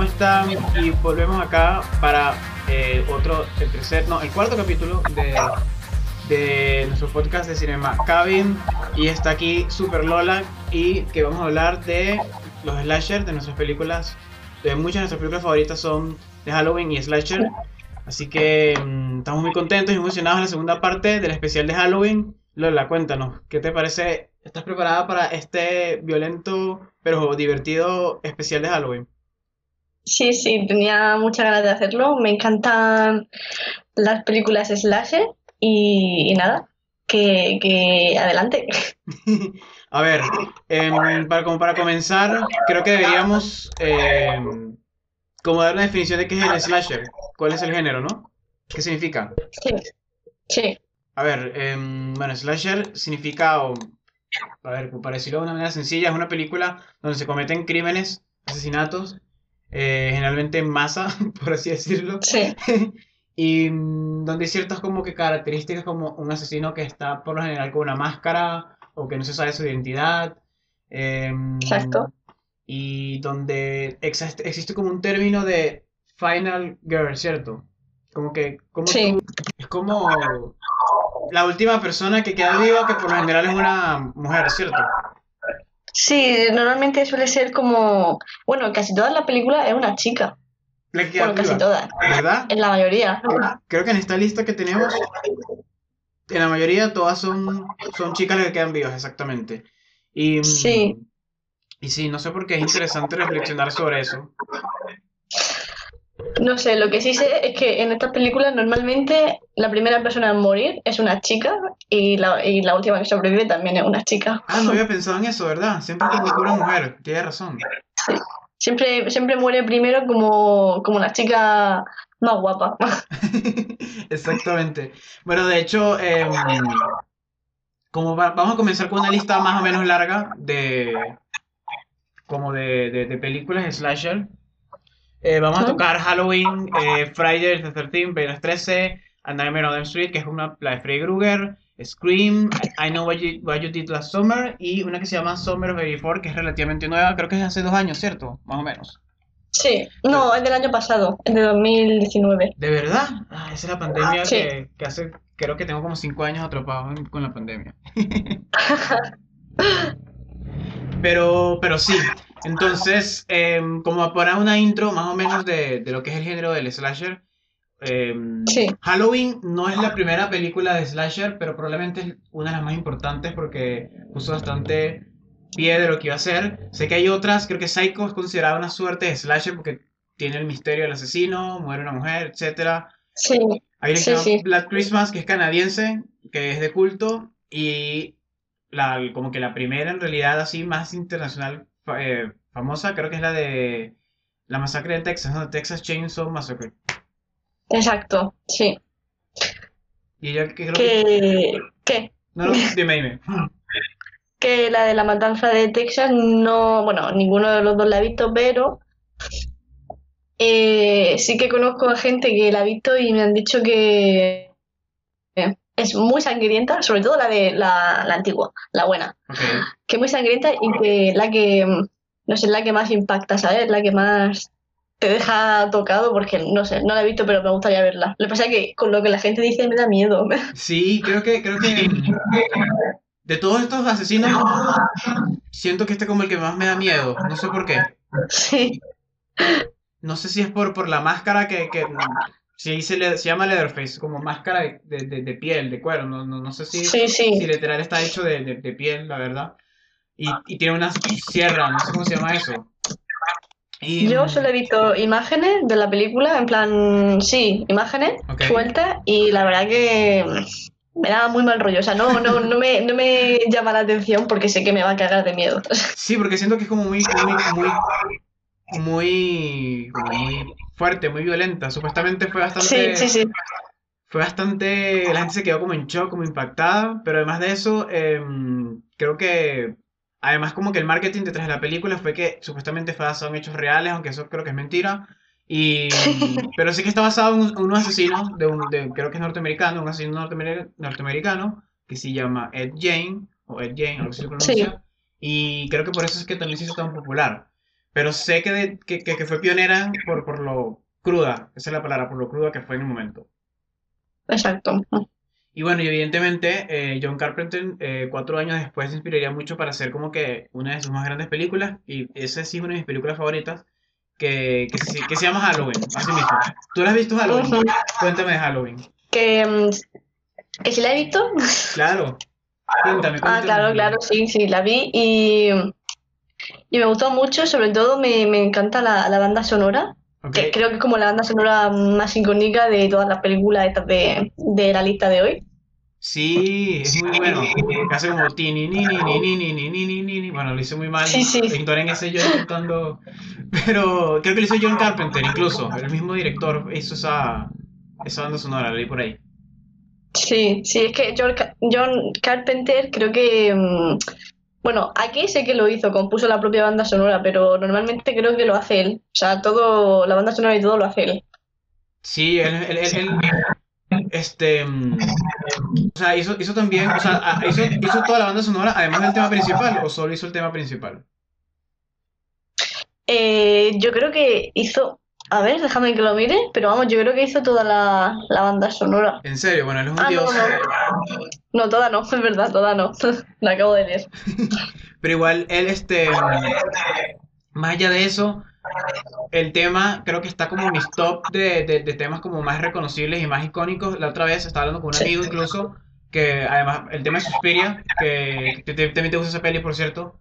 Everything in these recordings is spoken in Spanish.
¿cómo están? Y volvemos acá para eh, otro, el tercer, no, el cuarto capítulo de, de nuestro podcast de Cinema Cabin. Y está aquí Super Lola y que vamos a hablar de los slasher, de nuestras películas. De muchas de nuestras películas favoritas son de Halloween y slasher. Así que mm, estamos muy contentos y emocionados en la segunda parte del especial de Halloween. Lola, cuéntanos, ¿qué te parece? ¿Estás preparada para este violento pero divertido especial de Halloween? Sí, sí, tenía muchas ganas de hacerlo. Me encantan las películas slasher y, y nada, que, que adelante. A ver, em, para, como para comenzar, creo que deberíamos em, como dar una definición de qué es el slasher. ¿Cuál es el género, no? ¿Qué significa? Sí, sí. A ver, em, bueno, slasher significa, o, a ver, para decirlo de una manera sencilla, es una película donde se cometen crímenes, asesinatos, eh, generalmente en masa, por así decirlo. Sí. y donde hay ciertas como que características como un asesino que está por lo general con una máscara o que no se sabe su identidad. em, Exacto. y donde existe, existe como un término de final girl, ¿cierto? Como que como Sí. tú- es como la última persona que queda viva, que por lo general es una mujer, ¿cierto? Sí, normalmente suele ser como, bueno, casi todas las películas es una chica. La Bueno, casi todas, ¿verdad? en la mayoría. Creo que en esta lista que tenemos, en la mayoría todas son, son chicas las que quedan vivas, exactamente. Y, mm, Sí. y sí, no sé por qué es interesante reflexionar sobre eso. No sé, lo que sí sé es que en estas películas normalmente la primera persona en morir es una chica y la, y la última que sobrevive también es una chica. Ah, no había pensado en eso, ¿verdad? Siempre que una mujer, tienes razón. Siempre, siempre muere primero como, como la chica más guapa. Exactamente. Bueno, de hecho, em, como va- vamos a comenzar con una lista más o menos larga de como de, de, de películas slasher. Eh, vamos a tocar Halloween, eh, Friday the 13th, Viernes 13, A Nightmare on Elm Street, que es una, la de Freddy Krueger, Scream, I Know What You, What You Did Last Summer, y una que se llama Summer of 84, que es relativamente nueva, creo que es de hace dos años, ¿cierto? Más o menos. Sí, no, es del año pasado, es de 2019. ¿De verdad? Ah, esa es la pandemia Sí. que, que hace, creo que tengo como cinco años atrapado en- con la pandemia. Pero, pero sí. Entonces, em, como para una intro más o menos de, de lo que es el género del slasher, em, Sí. Halloween no es la primera película de slasher, pero probablemente es una de las más importantes porque puso bastante pie de lo que iba a ser. Sé que hay otras, creo que Psycho es considerada una suerte de slasher porque tiene el misterio del asesino, muere una mujer, etcétera. Sí, Hay Sí, sí. Black Christmas, que es canadiense, que es de culto, y la, como que la primera en realidad así más internacional eh, famosa, creo que es la de la masacre de Texas, ¿no? Texas Chainsaw Massacre. exacto, sí. Y yo que creo que... Que, No, no, dime, dime. que la de la matanza de Texas no, bueno, ninguno de los dos la ha visto, pero eh, sí que conozco a gente que la ha visto y me han dicho que eh, es muy sangrienta, sobre todo la de la, la antigua, la buena, que es muy sangrienta y que la que, no sé, la que más impacta, ¿sabes? La que más te deja tocado porque, no sé, no la he visto, pero me gustaría verla. Lo que pasa es que con lo que la gente dice me da miedo. Sí, creo que, creo que de todos estos asesinos, siento que este como el que más me da miedo. No sé por qué. Sí, No sé si es por, por la máscara que, que sí, se, le, se llama Leatherface, como máscara de, de, piel, de cuero. No, no, no sé si, sí, si literal está hecho de, de, piel, la verdad. Y, y tiene una sierra, no sé cómo se llama eso. Y, Yo solo he visto imágenes de la película, en plan, sí, imágenes Ok. sueltas y la verdad que me da muy mal rollo. O sea, no, no, no me, no me llama la atención porque sé que me va a cagar de miedo. Sí, porque siento que es como muy, muy, muy, muy, como muy fuerte, muy violenta. Supuestamente fue bastante, Sí, sí, sí. fue bastante, la gente se quedó como en shock, como impactada, pero además de eso, em, creo que, además como que el marketing detrás de la película fue que supuestamente fue basado en hechos reales, aunque eso creo que es mentira. Y, pero sí que está basado en, un- en unos asesinos, de un, de- creo que es norteamericano, un asesino norteamer- norteamericano, que se llama Ed Jane, o Ed Jane, algo así se pronuncia. Y creo que por eso es que también se hizo tan popular. Pero sé que, que, que, fue pionera por, por lo cruda, esa es la palabra, por lo cruda que fue en un momento. Exacto. Y bueno, y evidentemente eh, John Carpenter eh, cuatro años después se inspiraría mucho para hacer como que una de sus más grandes películas, y esa sí es una de mis películas favoritas, que, que, se, que se llama Halloween, así mismo. ¿Tú la has visto Halloween? Cuéntame de Halloween. Que, mm, que si la he visto. Claro. Cuéntame, cuéntame. Ah, claro, claro, sí, sí, la vi y, y me gustó mucho, sobre todo me, me encanta la, la banda sonora. Que creo que es como la banda sonora más icónica de todas las películas estas de, de la lista de hoy. Sí, es muy bueno. Hace como ti ni ni ni ni ni ni ni ni ni Bueno, lo hice muy mal. Sí, sí. en ese yo intentando. Pero creo que lo hizo John Carpenter incluso. El mismo director hizo esa, esa banda sonora, lo leí por ahí. Sí, sí, es que John, John Carpenter creo que bueno, aquí sé que lo hizo, compuso la propia banda sonora, pero normalmente creo que lo hace él. O sea, todo, la banda sonora y todo lo hace él. Sí, él, él, él, este, mm, o sea, hizo, hizo también, o sea, hizo, hizo toda la banda sonora, además del tema principal, o solo hizo el tema principal. Eh, yo creo que hizo, a ver, déjame que lo mire, pero vamos, yo creo que hizo toda la, la banda sonora. En serio, bueno, él es un ah, dios. No, toda no, es verdad, toda no. La acabo de leer. Pero igual, él, este. Más allá de eso, el tema creo que está como en mis top de, de, temas como más reconocibles y más icónicos. La otra vez estaba hablando con un amigo incluso, que además el tema de Suspiria, que, también te gusta esa peli, por cierto,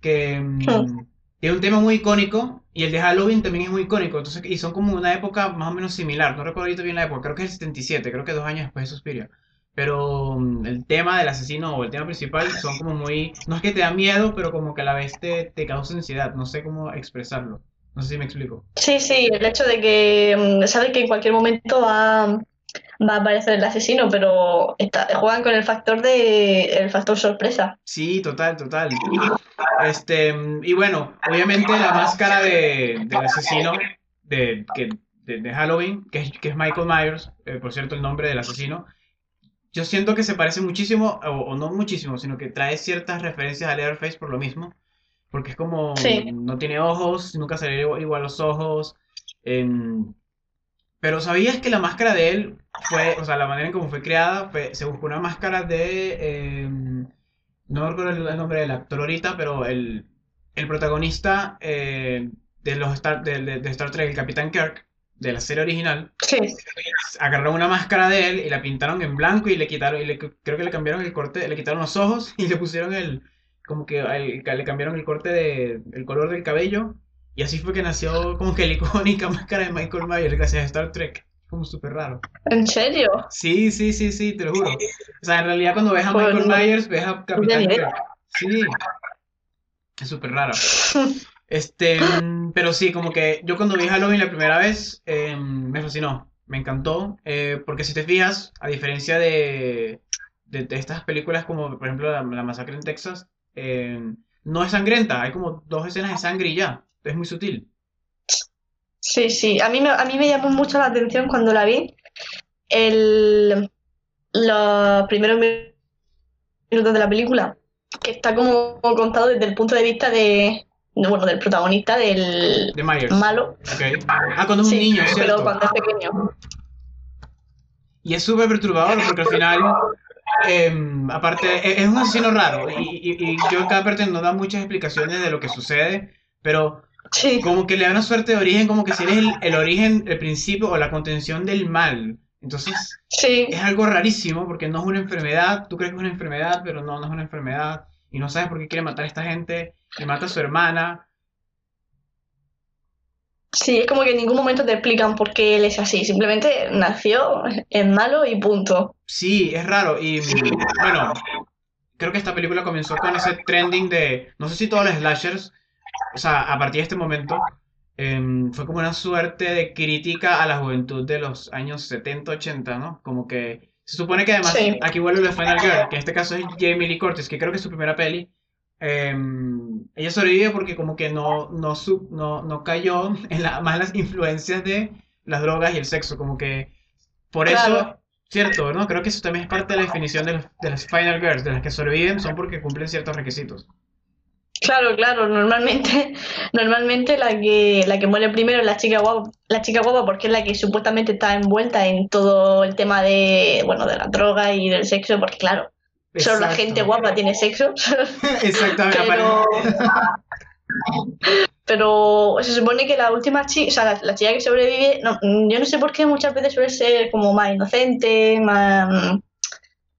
que mm, es un tema muy icónico y el de Halloween también es muy icónico. Entonces, y son como una época más o menos similar. No recuerdo ahorita bien la época, creo que es el 77, creo que dos años después de Suspiria. Pero mm, el tema del asesino o el tema principal son como muy... No es que te da miedo, pero como que a la vez te, te causa ansiedad. No sé cómo expresarlo. No sé si me explico. Sí, sí, el hecho de que mm, sabe que en cualquier momento va, va a aparecer el asesino, pero está, juegan con el factor de el factor sorpresa. Sí, total, total. Este, y bueno, obviamente la máscara de, del asesino de, de, de Halloween, que es, que es Michael Myers, eh, por cierto, el nombre del asesino, yo siento que se parece muchísimo, o, no muchísimo, sino que trae ciertas referencias a Leatherface por lo mismo. Porque es como, no tiene ojos, nunca se le igual los ojos. Pero ¿sabías que la máscara de él fue, o sea, la manera en cómo fue creada, se buscó una máscara de, em, no recuerdo el nombre del actor ahorita, pero el, el protagonista eh, de, los Star, de, de, Star Trek, el Capitán Kirk, de la serie original, sí. agarraron una máscara de él y la pintaron en blanco y le quitaron, y le, creo que le cambiaron el corte, le quitaron los ojos y le pusieron el, como que le cambiaron el corte de, el color del cabello y así fue que nació como que la icónica máscara de Michael Myers gracias a Star Trek. Como súper raro. ¿En serio? Sí, sí, sí, sí, te lo juro. O sea, en realidad cuando ves a Michael Myers, ves a Capitán Kirk. Sí. Es súper raro. Este, pero sí, como que yo cuando vi Halloween la primera vez, em, me fascinó, me encantó, eh, porque si te fijas, a diferencia de, de, estas películas como por ejemplo la, masacre en Texas, em, no es sangrienta, hay como dos escenas de sangre y ya, es muy sutil. Sí, sí, a mí me, a mí me llamó mucho la atención cuando la vi, el, los primeros minutos de la película, que está como contado desde el punto de vista de, bueno, del protagonista del malo. Ah, cuando es un niño, ¿cierto? Pero cuando es pequeño. Y es súper perturbador porque al final, em, aparte, e, es un asesino raro. Y, y, y John Carpenter no da muchas explicaciones de lo que sucede, pero como que le da una suerte de origen, como que si eres el, el origen, el principio o la contención del mal. Entonces, sí. es algo rarísimo porque no es una enfermedad. Tú crees que es una enfermedad, pero no, no es una enfermedad. Y no sabes por qué quiere matar a esta gente que mata a su hermana. Sí, es como que en ningún momento te explican por qué él es así. Simplemente nació, en malo y punto. Sí, es raro. Y bueno, creo que esta película comenzó con ese trending de. No sé si todos los slashers. O sea, a partir de este momento. Em, fue como una suerte de crítica a la juventud de los años 70, 80, ¿no? Como que. Se supone que además. Aquí vuelve la Final Girl, que en este caso es Jamie Lee Curtis, que creo que es su primera peli. Em, ella sobrevive porque como que no, no, no, no cayó en las malas influencias de las drogas y el sexo, como que por eso, cierto, ¿no? Creo que eso también es parte de la definición de, de las Final Girls, de las que sobreviven son porque cumplen ciertos requisitos. Claro, claro, normalmente, normalmente la que, la que muere primero es la chica guapa, la chica guapa porque es la que supuestamente está envuelta en todo el tema de, bueno, de la droga y del sexo, porque claro, solo la gente guapa tiene sexo. Exactamente. pero, pero se supone que la última chica, o sea, la, chica que sobrevive, no, yo no sé por qué muchas veces suele ser como más inocente, más...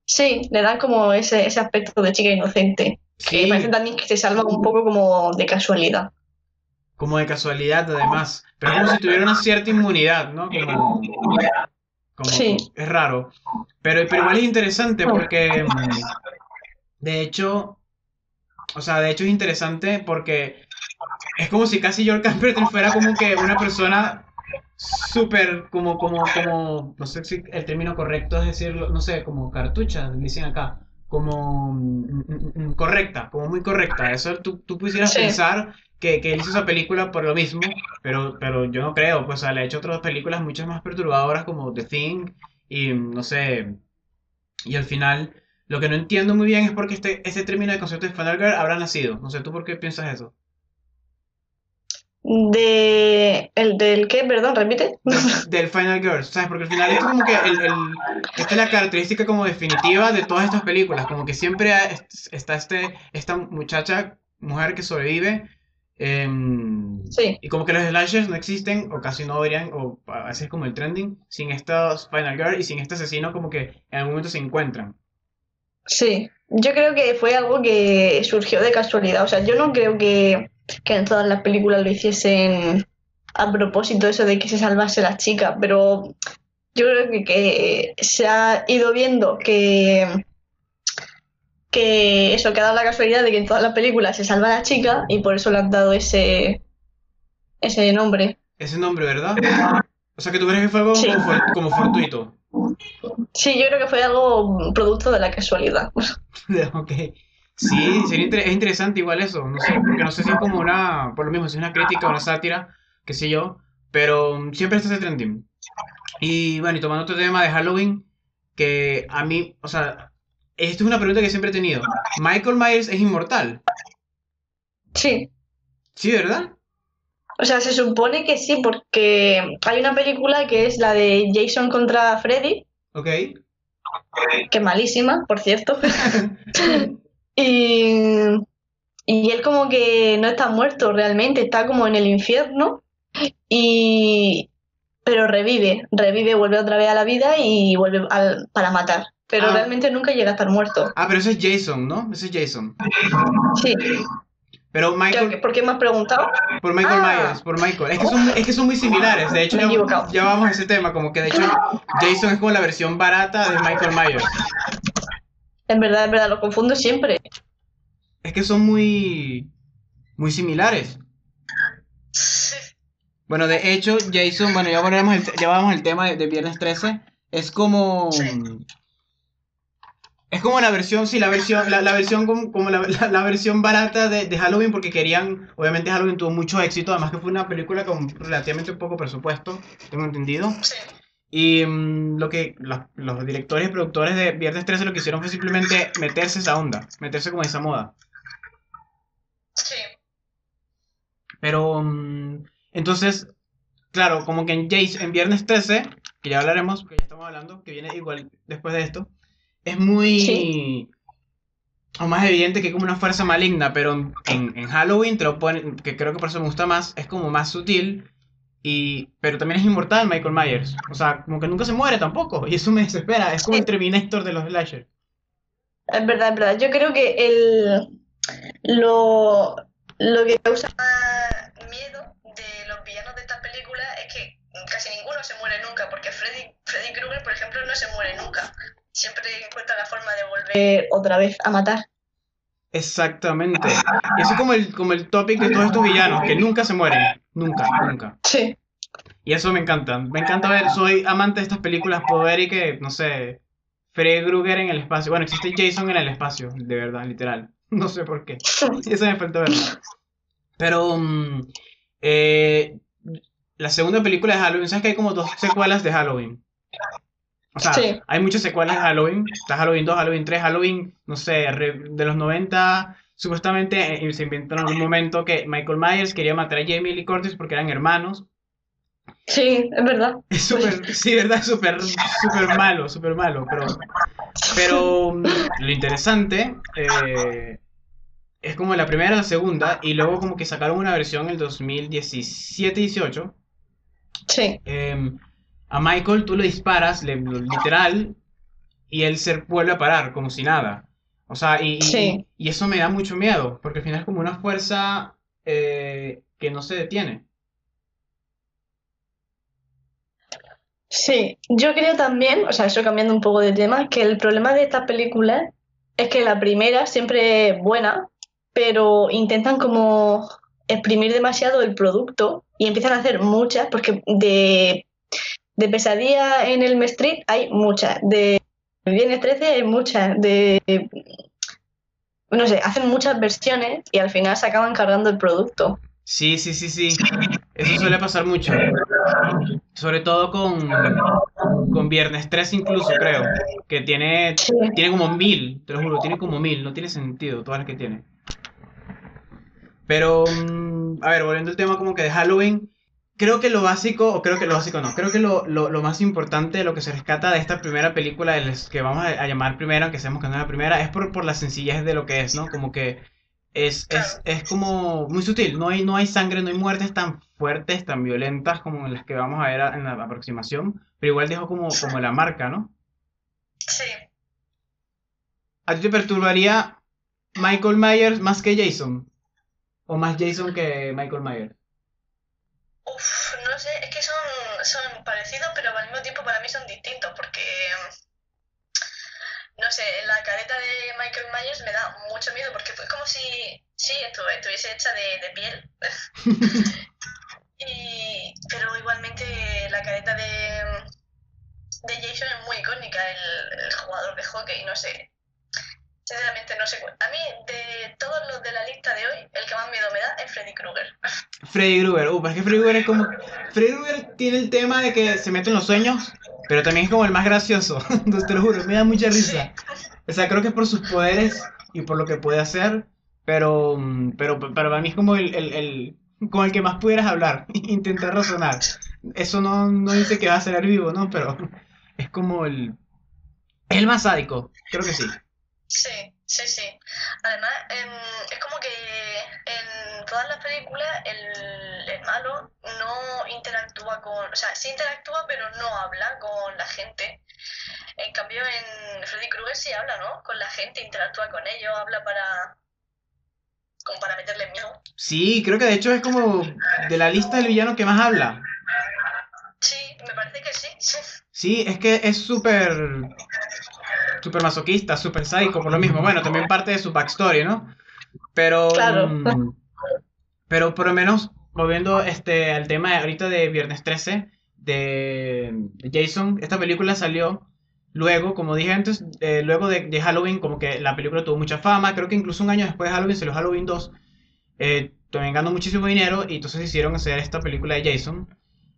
Sí, le dan como ese, ese aspecto de chica inocente. Que parece también que se salva un poco como de casualidad. Como de casualidad, además. Pero como si tuviera una cierta inmunidad, ¿no? Como, sí. Es raro. Pero, pero igual es interesante porque, mm, de hecho, o sea, de hecho es interesante porque es como si casi Joel Carpenter fuera como que una persona súper, como, como, como, no sé si el término correcto es decirlo, no sé, como cartucha, dicen acá como mm, mm, mm, correcta, como muy correcta. Eso tú, tú pudieras pensar que, que, él hizo esa película por lo mismo, pero, pero yo no creo. Pues o le ha hecho otras películas muchas más perturbadoras como The Thing y no sé. Y al final, lo que no entiendo muy bien es por qué este, este término de concepto de Final Girl habrá nacido. No sé, ¿tú por qué piensas eso? De. ¿El del qué? Perdón, repite. Del Final Girls, ¿sabes? Porque al final es como que el, el, esta es la característica como definitiva de todas estas películas. Como que siempre está este, esta muchacha, mujer que sobrevive. Em, sí. Y como que los slashers no existen, o casi no deberían, o así es como el trending, sin estos Final Girl y sin este asesino, como que en algún momento se encuentran. Sí, yo creo que fue algo que surgió de casualidad. O sea, yo no creo que que en todas las películas lo hiciesen a propósito eso de que se salvase la chica, pero yo creo que, se ha ido viendo que que eso, que ha dado la casualidad de que en todas las películas se salva la chica y por eso le han dado ese ese nombre. Ese nombre, ¿verdad? O sea, que tú crees que fue algo como, fortuito. Sí, yo creo que fue algo producto de la casualidad. ok. Sí, es interesante igual eso, no sé, porque no sé si es como una, por lo mismo, si es una crítica o una sátira, qué sé yo, pero siempre está ese trending. Y bueno, y tomando otro tema de Halloween, que a mí, o sea, esto es una pregunta que siempre he tenido. ¿Michael Myers es inmortal? Sí. Sí, ¿verdad? O sea, se supone que sí, porque hay una película que es la de Jason contra Freddy. Ok. Que malísima, por cierto. Y, y él como que no está muerto realmente, está como en el infierno y pero revive, revive, vuelve otra vez a la vida y vuelve para matar. Pero ah. realmente nunca llega a estar muerto. Ah, pero ese es Jason, ¿no? Ese es Jason. Sí. Pero Michael... ¿Por qué me has preguntado? Por Michael ah. Myers, por Michael. Es que, son, es que son muy similares. De hecho, ya, ya, vamos a ese tema. Como que de hecho Jason es como la versión barata de Michael Myers. En verdad, en verdad, lo confundo siempre. Es que son muy. muy similares. Bueno, de hecho, Jason, bueno, ya, volvemos el, ya vamos el tema de, Viernes 13. Es como. Es como la versión, sí, la versión, la, versión como, la, la, versión barata de, de, Halloween, porque querían, obviamente Halloween tuvo mucho éxito, además que fue una película con relativamente poco presupuesto, tengo entendido. Sí. Y mm, lo que los, directores y productores de Viernes 13 lo que hicieron fue simplemente meterse esa onda, meterse como esa moda. Sí. Pero, mm, entonces, claro, como que en Jace, en Viernes 13, que ya hablaremos, que ya estamos hablando, que viene igual después de esto, es muy... O más evidente que como una fuerza maligna, pero en, en Halloween te lo ponen, que creo que por eso me gusta más, es como más sutil y, pero también es inmortal Michael Myers. O sea, como que nunca se muere tampoco. Y eso me desespera. Es como el Terminator de los slasher. Es verdad, es verdad. Yo creo que el, lo, lo que causa miedo de los villanos de esta película es que casi ninguno se muere nunca. Porque Freddy, Freddy Krueger, por ejemplo, no se muere nunca. Siempre encuentra la forma de volver otra vez a matar. Exactamente. Y eso es como el, como el topic de todos estos villanos, que nunca se mueren. Nunca, nunca. Sí. Y eso me encanta. Me encanta ver, soy amante de estas películas, puedo ver y que, no sé, Freddy Krueger en el espacio. Bueno, existe Jason en el espacio, de verdad, literal. No sé por qué. Eso me falta ver. Pero mm, eh, la segunda película de Halloween, ¿sabes que hay como dos secuelas de Halloween? O sea, hay muchas secuelas de Halloween. Está Halloween 2, Halloween 3, Halloween, no sé, de los 90. supuestamente eh, se inventó en algún momento que Michael Myers quería matar a Jamie Lee Curtis porque eran hermanos. Sí, es verdad. Es súper, sí, verdad, es súper, malo, súper malo, pero, pero mm, lo interesante eh, es como la primera, la segunda, y luego como que sacaron una versión en el 2017-18. Sí. Em, a Michael tú le disparas, le, literal, y él se vuelve a parar, como si nada. O sea, y, y, y eso me da mucho miedo, porque al final es como una fuerza eh, que no se detiene. Sí, yo creo también, o sea, eso cambiando un poco de tema, que el problema de estas películas es que la primera siempre es buena, pero intentan como exprimir demasiado el producto y empiezan a hacer muchas, porque de, de Pesadilla en el Street hay muchas, de Viernes 13 hay muchas, de... No sé, hacen muchas versiones y al final se acaban cargando el producto. Sí, sí, sí, sí. Eso suele pasar mucho. Sobre todo con, con Viernes 3 incluso, creo. Que tiene, tiene como mil, te lo juro, tiene como mil. No tiene sentido todas las que tiene. Pero, mm, a ver, volviendo al tema como que de Halloween, creo que lo básico, o creo que lo básico no, creo que lo, lo, lo más importante, lo que se rescata de esta primera película, de que vamos a, llamar primera, aunque sabemos que no es la primera, es por, por la sencillez de lo que es, ¿no? Como que es, es, es como muy sutil, no hay, no hay sangre, no hay muertes tan fuertes, tan violentas como las que vamos a ver en la aproximación, pero igual dejo como, como la marca, ¿no? Sí. ¿A ti te perturbaría Michael Myers más que Jason? ¿O más Jason que Michael Myers? Uf, no sé, es que son, son parecidos, pero al mismo tiempo para mí son distintos, porque, no sé, la careta de Michael Myers me da mucho miedo, porque es como si, sí, estuviese hecha de, de piel. y, pero igualmente la careta de, de Jason es muy icónica, el, el jugador de hockey, no sé, Sinceramente no sé. A mí, de todos los de la lista de hoy, el que más miedo me da es Freddy Krueger. Freddy Krueger, uh, es que Freddy Krueger es como. Freddy Krueger tiene el tema de que se mete en los sueños, pero también es como el más gracioso. Te lo juro, me da mucha risa. O sea, creo que es por sus poderes y por lo que puede hacer, pero, pero, pero para mí es como el, el, el con el que más pudieras hablar, intentar razonar. Eso no, no dice que va a ser vivo, ¿no? Pero es como el. Es el más sádico, creo que sí. Sí, sí, sí. Además, em, es como que en todas las películas el, el, malo no interactúa con, o sea, sí interactúa pero no habla con la gente. En cambio en Freddy Krueger sí habla, ¿no? Con la gente, interactúa con ellos, habla para como para meterle miedo. Sí, creo que de hecho es como de la lista del villano que más habla. Sí, me parece que sí. Sí, es que es súper súper masoquista, súper sádico, por lo mismo. Bueno, también parte de su backstory, ¿no? Pero, claro. Mm, pero por lo menos, volviendo este, al tema ahorita de Viernes 13, de Jason, esta película salió luego, como dije antes, eh, luego de, de, Halloween, como que la película tuvo mucha fama, creo que incluso un año después de Halloween salió Halloween 2, eh, también ganó muchísimo dinero y entonces hicieron hacer esta película de Jason.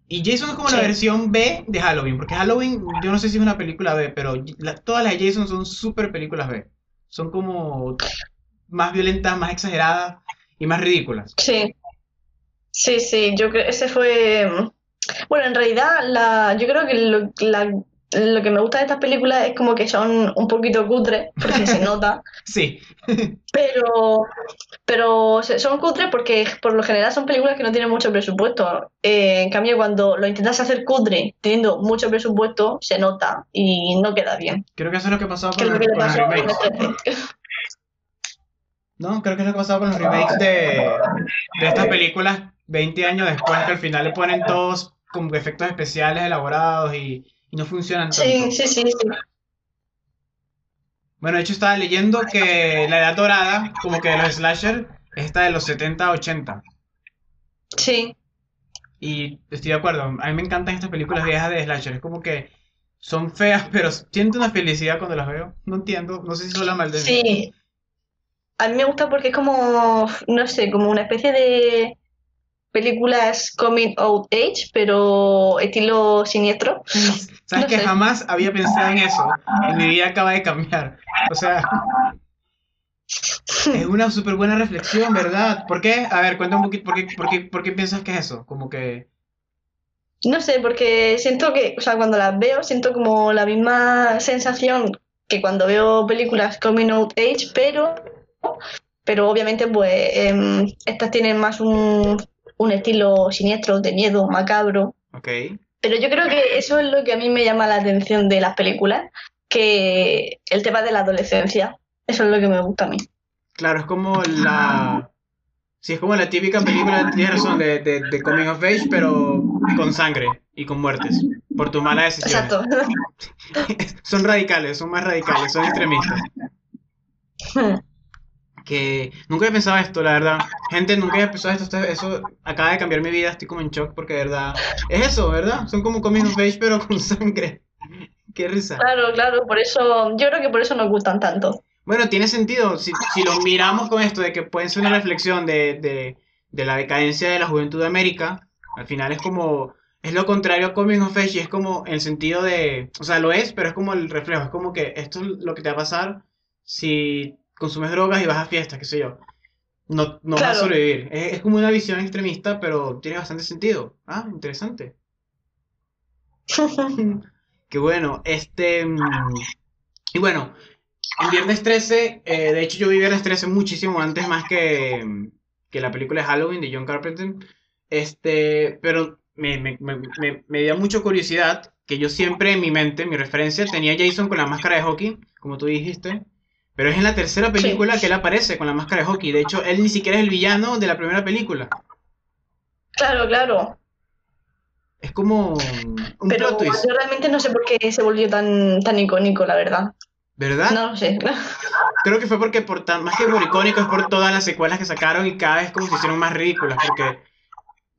Y Jason es como la versión B de Halloween, porque Halloween, yo no sé si es una película B, pero todas las de Jason son súper películas B. Son como más violentas, más exageradas y más ridículas. Sí. Sí, sí, yo creo ese fue... Bueno, en realidad, la, yo creo que lo, la lo que me gusta de estas películas es como que son un poquito cutres, porque se nota. Sí. pero, pero son cutres porque por lo general son películas que no tienen mucho presupuesto. Eh, en cambio, cuando lo intentas hacer cutre teniendo mucho presupuesto, se nota y no queda bien. Creo que eso es lo que pasaba con, los, con los remakes. No, creo que es lo que pasaba con los remakes de, de estas películas 20 años después, que al final le ponen todos como efectos especiales elaborados y no funcionan tanto. Sí, sí, sí, sí. Bueno, de hecho estaba leyendo que la edad dorada, como que de los slasher, es esta de los 70, 80. Sí. Y estoy de acuerdo, a mí me encantan estas películas viejas de slasher, es como que son feas, pero siento una felicidad cuando las veo. No entiendo, no sé si son la maldad. Sí. A mí me gusta porque es como, no sé, como una especie de películas coming out age, pero estilo siniestro. Sabes que jamás había pensado en eso. En mi vida acaba de cambiar. O sea. Es una súper buena reflexión, ¿verdad? ¿Por qué? A ver, cuéntame un poquito, ¿por qué, por qué, por qué piensas que es eso? Como que... No sé, porque siento que, o sea, cuando las veo, siento como la misma sensación que cuando veo películas coming out age, pero, pero obviamente, pues, em, estas tienen más un, un estilo siniestro, de miedo, macabro. Ok. Pero yo creo que eso es lo que a mí me llama la atención de las películas, que el tema de la adolescencia. Eso es lo que me gusta a mí. Claro, es como la... Sí, es como la típica película, tienes razón, de, de, de coming of age, pero con sangre y con muertes, por tu mala decisión. Exacto. son radicales, son más radicales, son extremistas. Que nunca había pensado esto, la verdad. Gente, nunca había pensado esto, esto- eso acaba de cambiar mi vida, estoy como en shock porque de verdad... Es eso, ¿verdad? Son como coming of age, pero con sangre. Qué risa. Claro, claro, por eso, yo creo que por eso nos gustan tanto. Bueno, tiene sentido. Si, si lo miramos con esto de que pueden ser una reflexión de, de, de la decadencia de la juventud de América, al final es como, es lo contrario a Coming of Age y es como el sentido de, o sea, lo es, pero es como el reflejo, es como que esto es lo que te va a pasar si consumes drogas y vas a fiestas, qué sé yo. No, no vas a Claro. sobrevivir. Es, es como una visión extremista, pero tiene bastante sentido. Ah, interesante. Qué bueno. Este. mm, Y bueno, en Viernes 13, eh, de hecho yo vi Viernes 13 muchísimo antes más que, mm, que la película de Halloween de John Carpenter. Este, pero me, me, me, me, me dio mucha curiosidad que yo siempre en mi mente, mi referencia, tenía a Jason con la máscara de hockey, como tú dijiste. Pero es en la tercera película que él aparece con la máscara de hockey. De hecho, él ni siquiera es el villano de la primera película. Claro, claro. Es como un Pero plot twist, yo realmente no sé por qué se volvió tan, tan icónico, la verdad. ¿verdad? No lo sé. Creo que fue porque por tan, más que por icónico es por todas las secuelas que sacaron y cada vez como se hicieron más ridículas, porque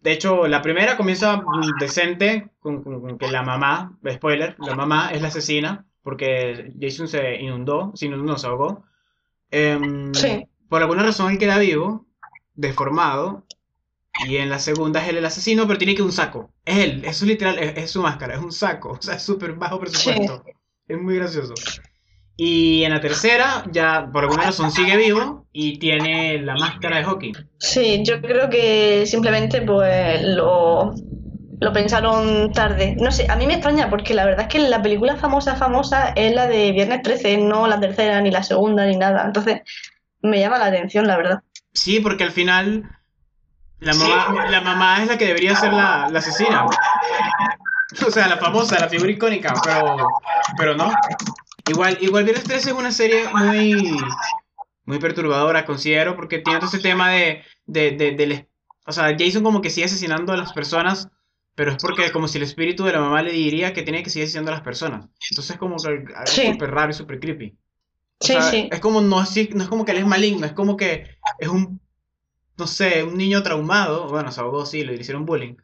de hecho la primera comienza decente con, con- con que la mamá, spoiler, la mamá es la asesina porque Jason se inundó, se inundó, no, se ahogó. Em, Sí. Por alguna razón él queda vivo, deformado, y en la segunda es él el asesino, pero tiene que un saco. Es él, eso es literal, es, es su máscara, es un saco, o sea, es súper bajo presupuesto. Es muy gracioso. Y en la tercera, ya por alguna razón sigue vivo y tiene la máscara de hockey. Sí, yo creo que simplemente pues lo, lo pensaron tarde. No sé, a mí me extraña porque la verdad es que la película famosa, famosa es la de Viernes 13, no la tercera, ni la segunda, ni nada. Entonces, me llama la atención, la verdad. Sí, porque al final la mamá, la mamá es la que debería ser la, la asesina. O sea, la famosa, la figura icónica, pero, pero no. Igual, igual Viernes 13 es una serie muy, muy perturbadora, considero, porque tiene todo ese tema de, de, de, del- o sea, Jason como que sigue asesinando a las personas, pero es porque como si el espíritu de la mamá le diría que tiene que seguir a las personas. Entonces es como que algo Sí. súper raro y súper creepy. O Sí, sea, sí. es como, no, así- no es como que él es maligno, es como que es un, no sé, un niño traumado, bueno, se ahogó, sí, le hicieron bullying,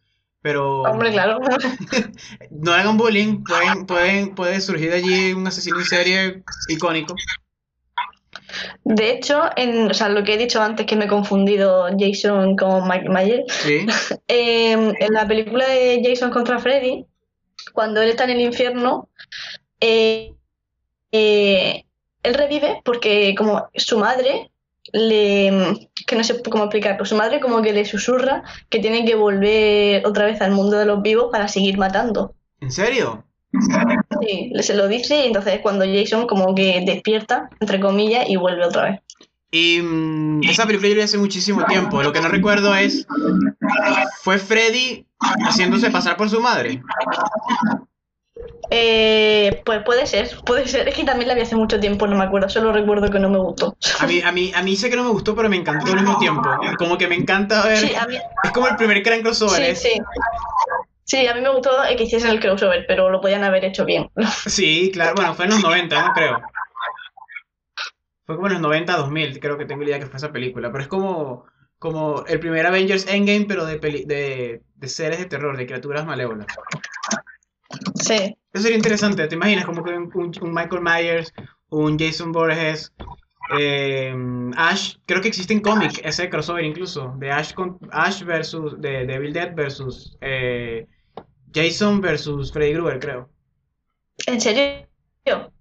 pero Hombre, claro. no hagan bullying, pueden, pueden, puede surgir de allí un asesino en serie icónico. De hecho, en, o sea, lo que he dicho antes que me he confundido Jason con Mike Myers, Sí, eh, en la película de Jason contra Freddy, cuando él está en el infierno, eh, eh, él revive porque como su madre le que no sé cómo explicarlo, su madre como que le susurra que tiene que volver otra vez al mundo de los vivos para seguir matando. ¿en serio? Sí, se lo dice y entonces es cuando Jason como que despierta, entre comillas, y vuelve otra vez. Y mm, esa película yo vi hace muchísimo tiempo, lo que no recuerdo es, ¿fue Freddy haciéndose pasar por su madre? Eh, pues puede ser, puede ser. Es que también la vi hace mucho tiempo, no me acuerdo, solo recuerdo que no me gustó. A mí, a mí, a mí sé que no me gustó, pero me encantó al mismo tiempo. Como que me encanta ver, Sí, a mí, es como el primer gran crossover, sí, es- sí. Sí, a mí me gustó que hiciesen el crossover, pero lo podían haber hecho bien. Sí, claro, bueno, fue en los 90, no creo. Fue como en los 90, 2000, creo que tengo la idea que fue esa película. Pero es como, como el primer Avengers Endgame, pero de, peli- de, de seres de terror, de criaturas malévolas. Sí, Eso sería interesante, ¿te imaginas? Como que un, un- un Michael Myers, un Jason Borges, eh, Ash, creo que existe en cómic ese crossover incluso, de Ash, con, Ash versus, de, de Evil Dead versus eh, Jason versus Freddy Krueger, creo. ¿en serio?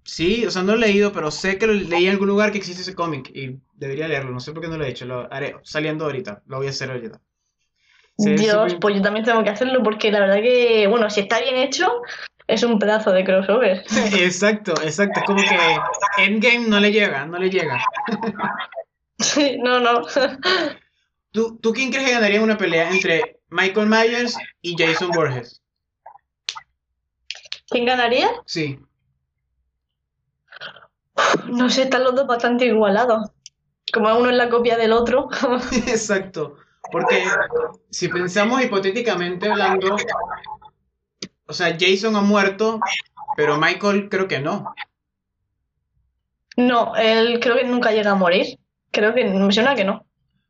Sí, o sea, no lo he leído, pero sé que lo leí en algún lugar que existe ese cómic y debería leerlo. No sé por qué no lo he hecho. Lo haré saliendo ahorita. Lo voy a hacer ahorita. Dios, pues yo también tengo que hacerlo porque la verdad que, bueno, si está bien hecho, es un pedazo de crossover. exacto, exacto. Es como que Endgame no le llega, no le llega. sí, no, no. ¿Tú, ¿Tú quién crees que ganaría una pelea entre Michael Myers y Jason Borges? ¿Quién ganaría? Sí. No sé, están los dos bastante igualados. Como uno es la copia del otro. Exacto. Porque si pensamos hipotéticamente hablando, o sea, Jason ha muerto, pero Michael creo que no. No, él creo que nunca llega a morir. Creo que me suena que no.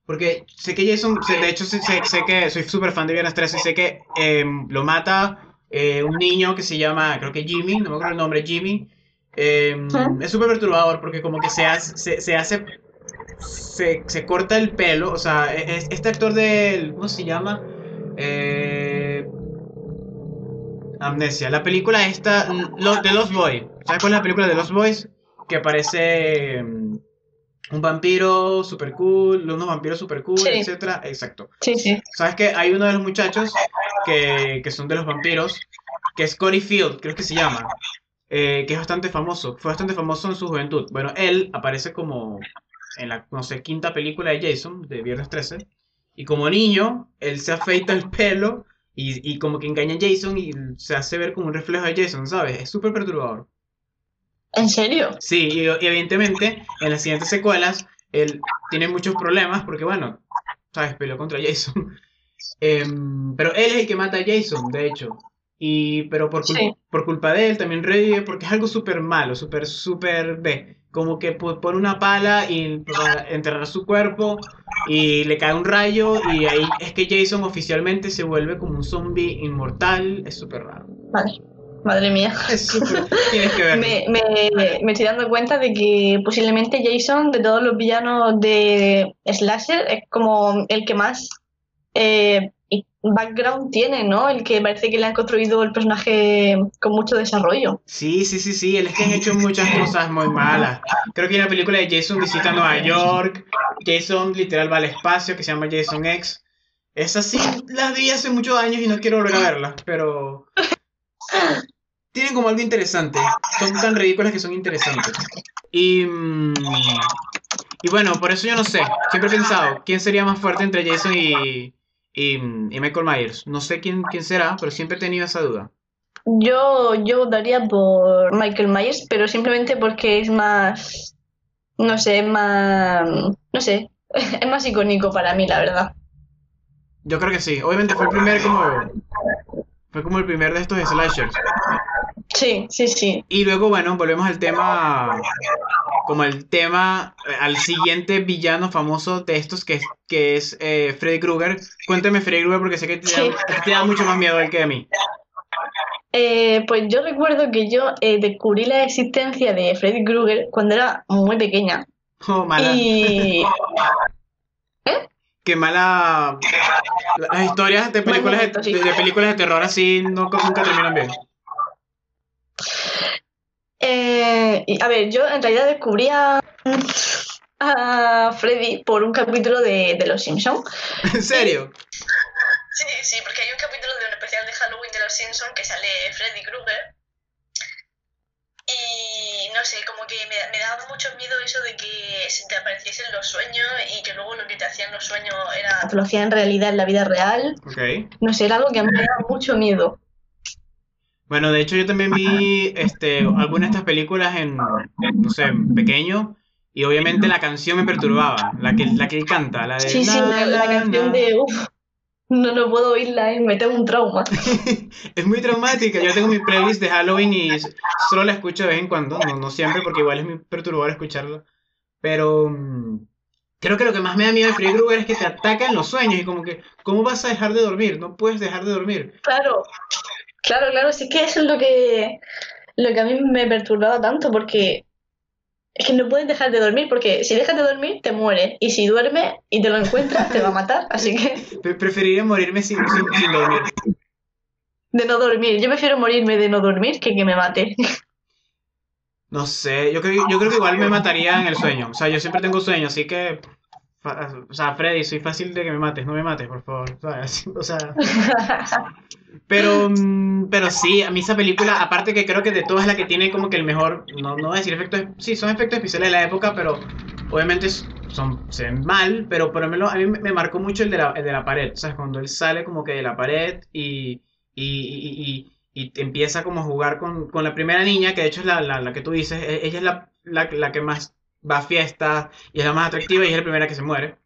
Porque sé que Jason, de hecho sé, que soy súper fan de Viernes 13 y sé que em, lo mata eh, un niño que se llama, creo que Jimmy, no me acuerdo el nombre, Jimmy. Em, es súper perturbador porque como que se hace, se, hace se, corta el pelo, o sea, e, es, este actor del, ¿cómo se llama? Eh, Amnesia, la película esta, de Lost Boys, ¿sabes cuál es la película de Lost Boys? Que aparece em, un vampiro super cool, unos vampiros super cool, etcétera, exacto. Sí, sí. ¿Sabes que hay uno de los muchachos que, que son de los vampiros, que es Cory Field, creo que se llama? Eh, que es bastante famoso, fue bastante famoso en su juventud. Bueno, él aparece como en la, no sé, quinta película de Jason, de Viernes 13, y como niño, él se afeita el pelo y, y como que engaña a Jason y se hace ver como un reflejo de Jason, ¿sabes? Es súper perturbador. ¿En serio? Sí, y, evidentemente en las siguientes secuelas él tiene muchos problemas porque, bueno, ¿sabes? Peleó contra Jason. Em, pero él es el que mata a Jason, de hecho. Y, pero por, por culpa de él también revive porque es algo súper malo, súper, súper B. Como que pone una pala y para enterrar su cuerpo y le cae un rayo y ahí es que Jason oficialmente se vuelve como un zombie inmortal. Es súper raro. Vale. Madre mía. Es súper... Tienes que verlo. Me, me, me, estoy dando cuenta de que posiblemente Jason, de todos los villanos de Slasher, es como el que más eh, background tiene, ¿no? El que parece que le han construido el personaje con mucho desarrollo. Sí, sí, sí, sí, es que han hecho muchas cosas muy malas. Creo que hay una película de Jason visita Nueva York, Jason literal va al espacio que se llama Jason X. Es así, las vi hace muchos años y no quiero volver a verlas, pero tienen como algo interesante. Son tan ridículas que son interesantes. Y, mm, y bueno, por eso yo no sé. Siempre he pensado, ¿quién sería más fuerte entre Jason y, y, Michael Myers. No sé quién, quién será, pero siempre he tenido esa duda. Yo, yo daría por Michael Myers, pero simplemente porque es más, no sé, es más, no sé, es más icónico para mí, la verdad. Yo creo que sí. Obviamente fue el primer como, fue como el primer de estos slashers. Sí, sí, sí. Y luego, bueno, volvemos al tema como el tema eh, al siguiente villano famoso de estos que, que es eh, Freddy Krueger. Cuéntame Freddy Krueger porque sé que te, da, mucho más miedo él que a mí. Eh, pues yo recuerdo que yo descubrí la existencia de Freddy Krueger cuando era muy pequeña. Oh, mala. Y... ¿Eh? Qué mala. Las historias de películas, de, películas de terror así nunca terminan bien. Eh, a ver, yo en realidad descubrí a, Freddy por un capítulo de, Los Simpsons. ¿En serio? Sí, sí, porque hay un capítulo de un especial de Halloween de Los Simpsons que sale Freddy Krueger. Y no sé, como que me, daba mucho miedo eso de que se te apareciesen los sueños y que luego lo que te hacían los sueños era. Te lo hacían en realidad en la vida real. Okay. No sé, era algo que a mí me daba mucho miedo. Bueno, de hecho yo también vi este, algunas de estas películas en, no sé, pequeño. Y obviamente la canción me perturbaba, la que, la que él canta, la de... Sí, sí, la, canción de... Uf, no, no puedo oírla, me tengo un trauma. es muy traumática, yo tengo mi playlist de Halloween y solo la escucho de vez en cuando, no, no siempre porque igual es muy perturbador escucharla. Pero mm, creo que lo que más me da miedo de Freddy Krueger es que te ataca en los sueños y como que, ¿cómo vas a dejar de dormir? No puedes dejar de dormir. Claro, Claro, claro, sí que eso es lo que, lo que a mí me perturbaba tanto, porque es que no puedes dejar de dormir, porque si dejas de dormir, te mueres. Y si duermes y te lo encuentras, te va a matar. Así que. Preferiría morirme sin, sin, dormir. De no dormir. Yo prefiero morirme de no dormir que que me mate. No sé, yo creo, yo creo que igual me mataría en el sueño. O sea, yo siempre tengo sueño, así que. O sea, Freddy, soy fácil de que me mates, no me mates, por favor. O sea. Pero, mm, pero sí, a mí esa película, aparte que creo que de todas es la que tiene como que el mejor, no, no decir efectos, sí, son efectos especiales de la época, pero obviamente son, se ven mal, pero por lo menos a mí me marcó mucho el de la, el de la pared, ¿sabes? Cuando él sale como que de la pared y, y, y, y empieza como a jugar con, con, la primera niña, que de hecho es la, la, la que tú dices, e, ella es la, la, que más va a fiestas y es la más atractiva y es la primera que se muere.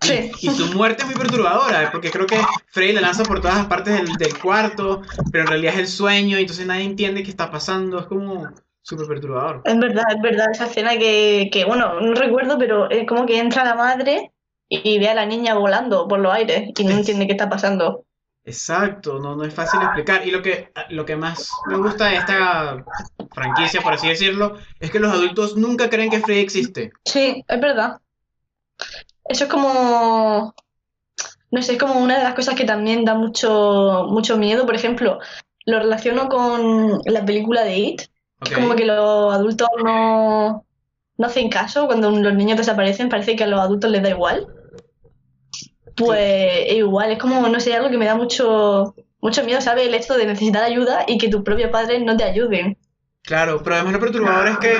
Sí. Y, su muerte es muy perturbadora, porque creo que Freddy la lanza por todas las partes del, del, cuarto, pero en realidad es el sueño, y entonces nadie entiende qué está pasando, es como súper perturbador. Es verdad, es verdad, esa escena que, que, bueno, no recuerdo, pero es como que entra la madre y ve a la niña volando por los aires y no entiende qué está pasando. Exacto, no, no es fácil explicar. Y lo que, lo que más me gusta de esta franquicia, por así decirlo, es que los adultos nunca creen que Freddy existe. Sí, es verdad. Eso es como, no sé, es como una de las cosas que también da mucho, mucho miedo. Por ejemplo, lo relaciono con la película de It. Okay. Como que los adultos no, no hacen caso cuando los niños desaparecen, parece que a los adultos les da igual. Pues sí. igual, es como, no sé, algo que me da mucho, mucho miedo, ¿sabes? El hecho de necesitar ayuda y que tus propios padres no te ayuden. Claro, pero además lo perturbador es que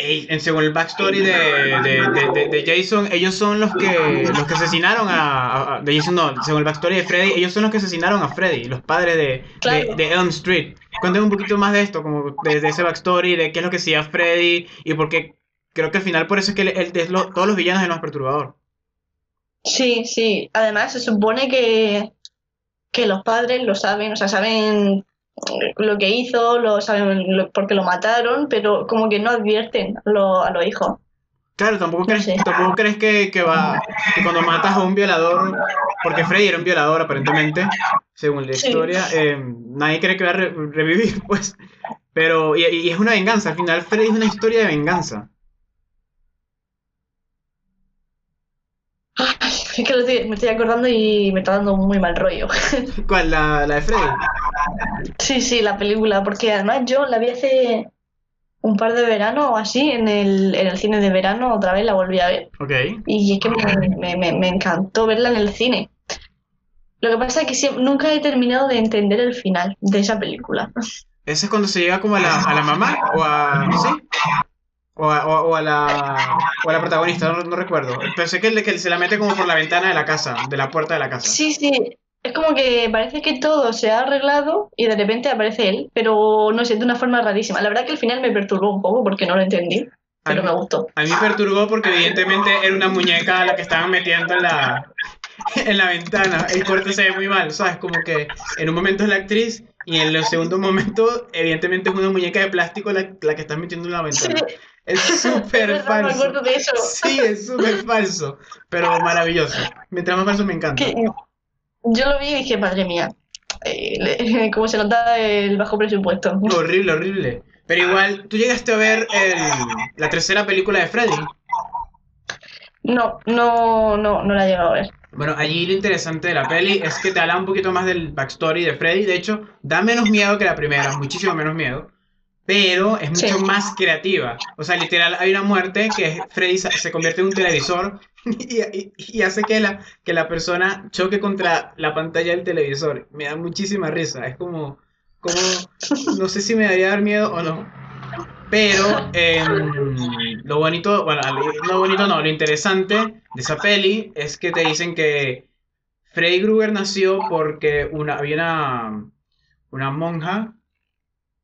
en, según el backstory de, de, de, de, Jason, ellos son los que los que asesinaron a, a, de Jason no, según el backstory de Freddy, ellos son los que asesinaron a Freddy, los padres de, claro. de, Elm Street. Cuéntame un poquito más de esto, como desde ese backstory, de qué es lo que hacía Freddy y por qué creo que al final por eso es que lo, todos los villanos es el más perturbador. Sí, sí. Además se supone que que los padres lo saben, o sea, saben lo que hizo, lo saben lo, porque lo mataron, pero como que no advierten lo, a los hijos. Claro, tampoco crees, sé. tampoco crees que, que, va que cuando matas a un violador, porque Freddy era un violador aparentemente, según la Sí. historia, eh, nadie cree que va a re- revivir, pues. Pero, y, y es una venganza, al final Freddy es una historia de venganza. Ay, es que lo estoy- me estoy acordando y me está dando muy mal rollo. ¿Cuál? ¿La, la de Freddy? Sí, sí, la película, porque además yo la vi hace un par de veranos o así en el, en el cine de verano, otra vez la volví a ver. Ok. Y es que me, me- me- me encantó verla en el cine. Lo que pasa es que siem- nunca he terminado de entender el final de esa película. ¿Ese es cuando se llega como a la, a la mamá? ¿O a... ¿Sí? O a, o, o a la, o a la protagonista, no, no recuerdo. Pensé que, que se la mete como por la ventana de la casa, de la puerta de la casa. Sí, sí, es como que parece que todo se ha arreglado y de repente aparece él, pero no sé, de una forma rarísima. La verdad que al final me perturbó un poco porque no lo entendí, pero A mí- me gustó. A mí me perturbó porque evidentemente era una muñeca la que estaban metiendo en la, en la ventana. El corte se ve muy mal, ¿sabes? Como que en un momento es la actriz y en el segundo momento evidentemente es una muñeca de plástico la, la que están metiendo en la Sí, ventana. Es es súper me falso. acuerdo de eso. Sí, es súper falso, pero maravilloso. Mientras más falso me encanta. Que yo lo vi y dije, madre mía, eh, cómo se nota el bajo presupuesto. Horrible, horrible. Pero igual, ¿tú llegaste a ver el- la tercera película de Freddy? No, no, no, no la he llegado a ver. Bueno, allí lo interesante de la peli es que te habla un poquito más del backstory de Freddy. De hecho, da menos miedo que la primera, muchísimo menos miedo. Pero es mucho Sí. más creativa. O sea, literal, hay una muerte que es- Freddy se convierte en un televisor y, y- y hace que la, que la persona choque contra la pantalla del televisor. Me da muchísima risa. Es como, como, no sé si me daría dar miedo o no. Pero em, lo bonito, bueno, lo bonito no, lo interesante de esa peli es que te dicen que Freddy Krueger nació porque una, había una, una monja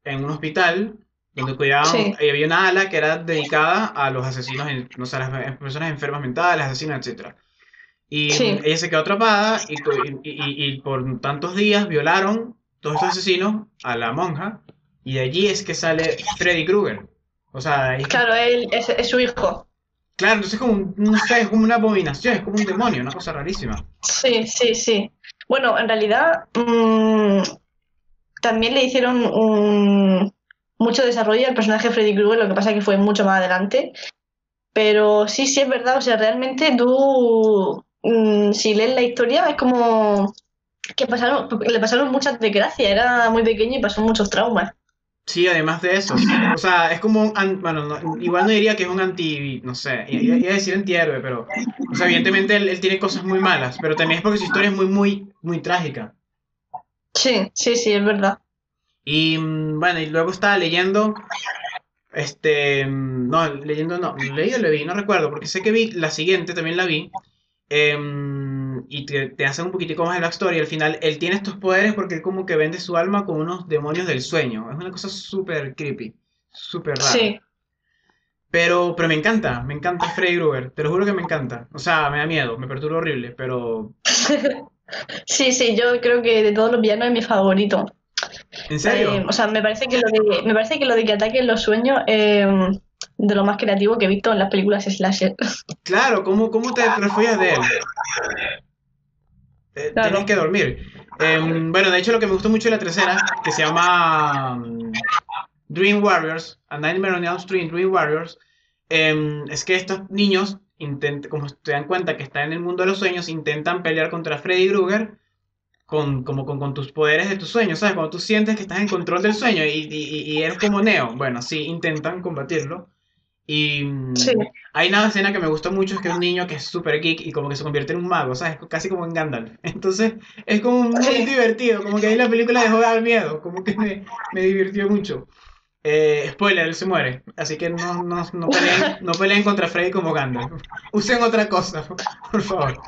en un hospital donde cuidaban, Sí. y había una ala que era dedicada a los asesinos, no sé, a las personas enfermas mentales, asesinos, etc. Y Sí. ella se quedó atrapada y, y- y- por tantos días violaron todos estos asesinos a la monja y de allí es que sale Freddy Krueger. O sea, ahí- Claro, él es, es su hijo. claro, entonces es como, un- no sé, es como una abominación, es como un demonio, una cosa rarísima. Sí, sí, sí. Bueno, en realidad mm, también le hicieron mucho desarrollo al personaje de Freddy Krueger, lo que pasa que fue mucho más adelante. Pero sí, sí es verdad, o sea, realmente tú, mm, si lees la historia, es como que pasaron, le pasaron muchas desgracias, era muy pequeño y pasó muchos traumas. Sí, además de eso. O sea, es como un... Bueno, igual no diría que es un anti... No sé, iba, a decir antihéroe, pero... O sea, evidentemente él, tiene cosas muy malas, pero también es porque su historia es muy, muy, muy trágica. Sí, sí, sí, es verdad. Y mm, bueno, y luego estaba leyendo... Este... Mm, no, leyendo no. ¿Leí o le vi? No recuerdo, porque sé que vi la siguiente, también la vi. Eh, y te, te, hacen un poquitico más de backstory. Al final, él tiene estos poderes porque él como que vende su alma con unos demonios del sueño. Es una cosa súper creepy, súper rara. Sí. Pero, pero me encanta, me encanta Freddy Krueger, te lo juro que me encanta. O sea, me da miedo, me perturba horrible, pero... sí, sí, yo creo que de todos los villanos es mi favorito. ¿En serio? Eh, o sea, me parece que lo de, me parece que lo de que ataquen los sueños eh, de lo más creativo que he visto en las películas slasher. Claro, ¿cómo, cómo te refugias de él? Eh, tienes que dormir. Em, bueno, de hecho lo que me gustó mucho de la tercera, que se llama um, Dream Warriors, A Nightmare on Elm Street, Dream Warriors, em, es que estos niños, como te dan cuenta que están en el mundo de los sueños, intentan pelear contra Freddy Krueger con, como con, tus poderes de tus sueños, ¿sabes? Cuando tú sientes que estás en control del sueño y, y eres como Neo, bueno, sí, intentan combatirlo. Y mm, hay una escena que me gustó mucho, es que es un niño que es súper geek y como que se convierte en un mago, ¿sabes? Casi como en Gandalf. Entonces es como muy divertido, como que ahí la película dejó de dar miedo, como que me, me divirtió mucho. Eh, spoiler, él se muere, así que no, no, no, peleen, no peleen contra Freddy como Gandalf. Usen otra cosa, por favor.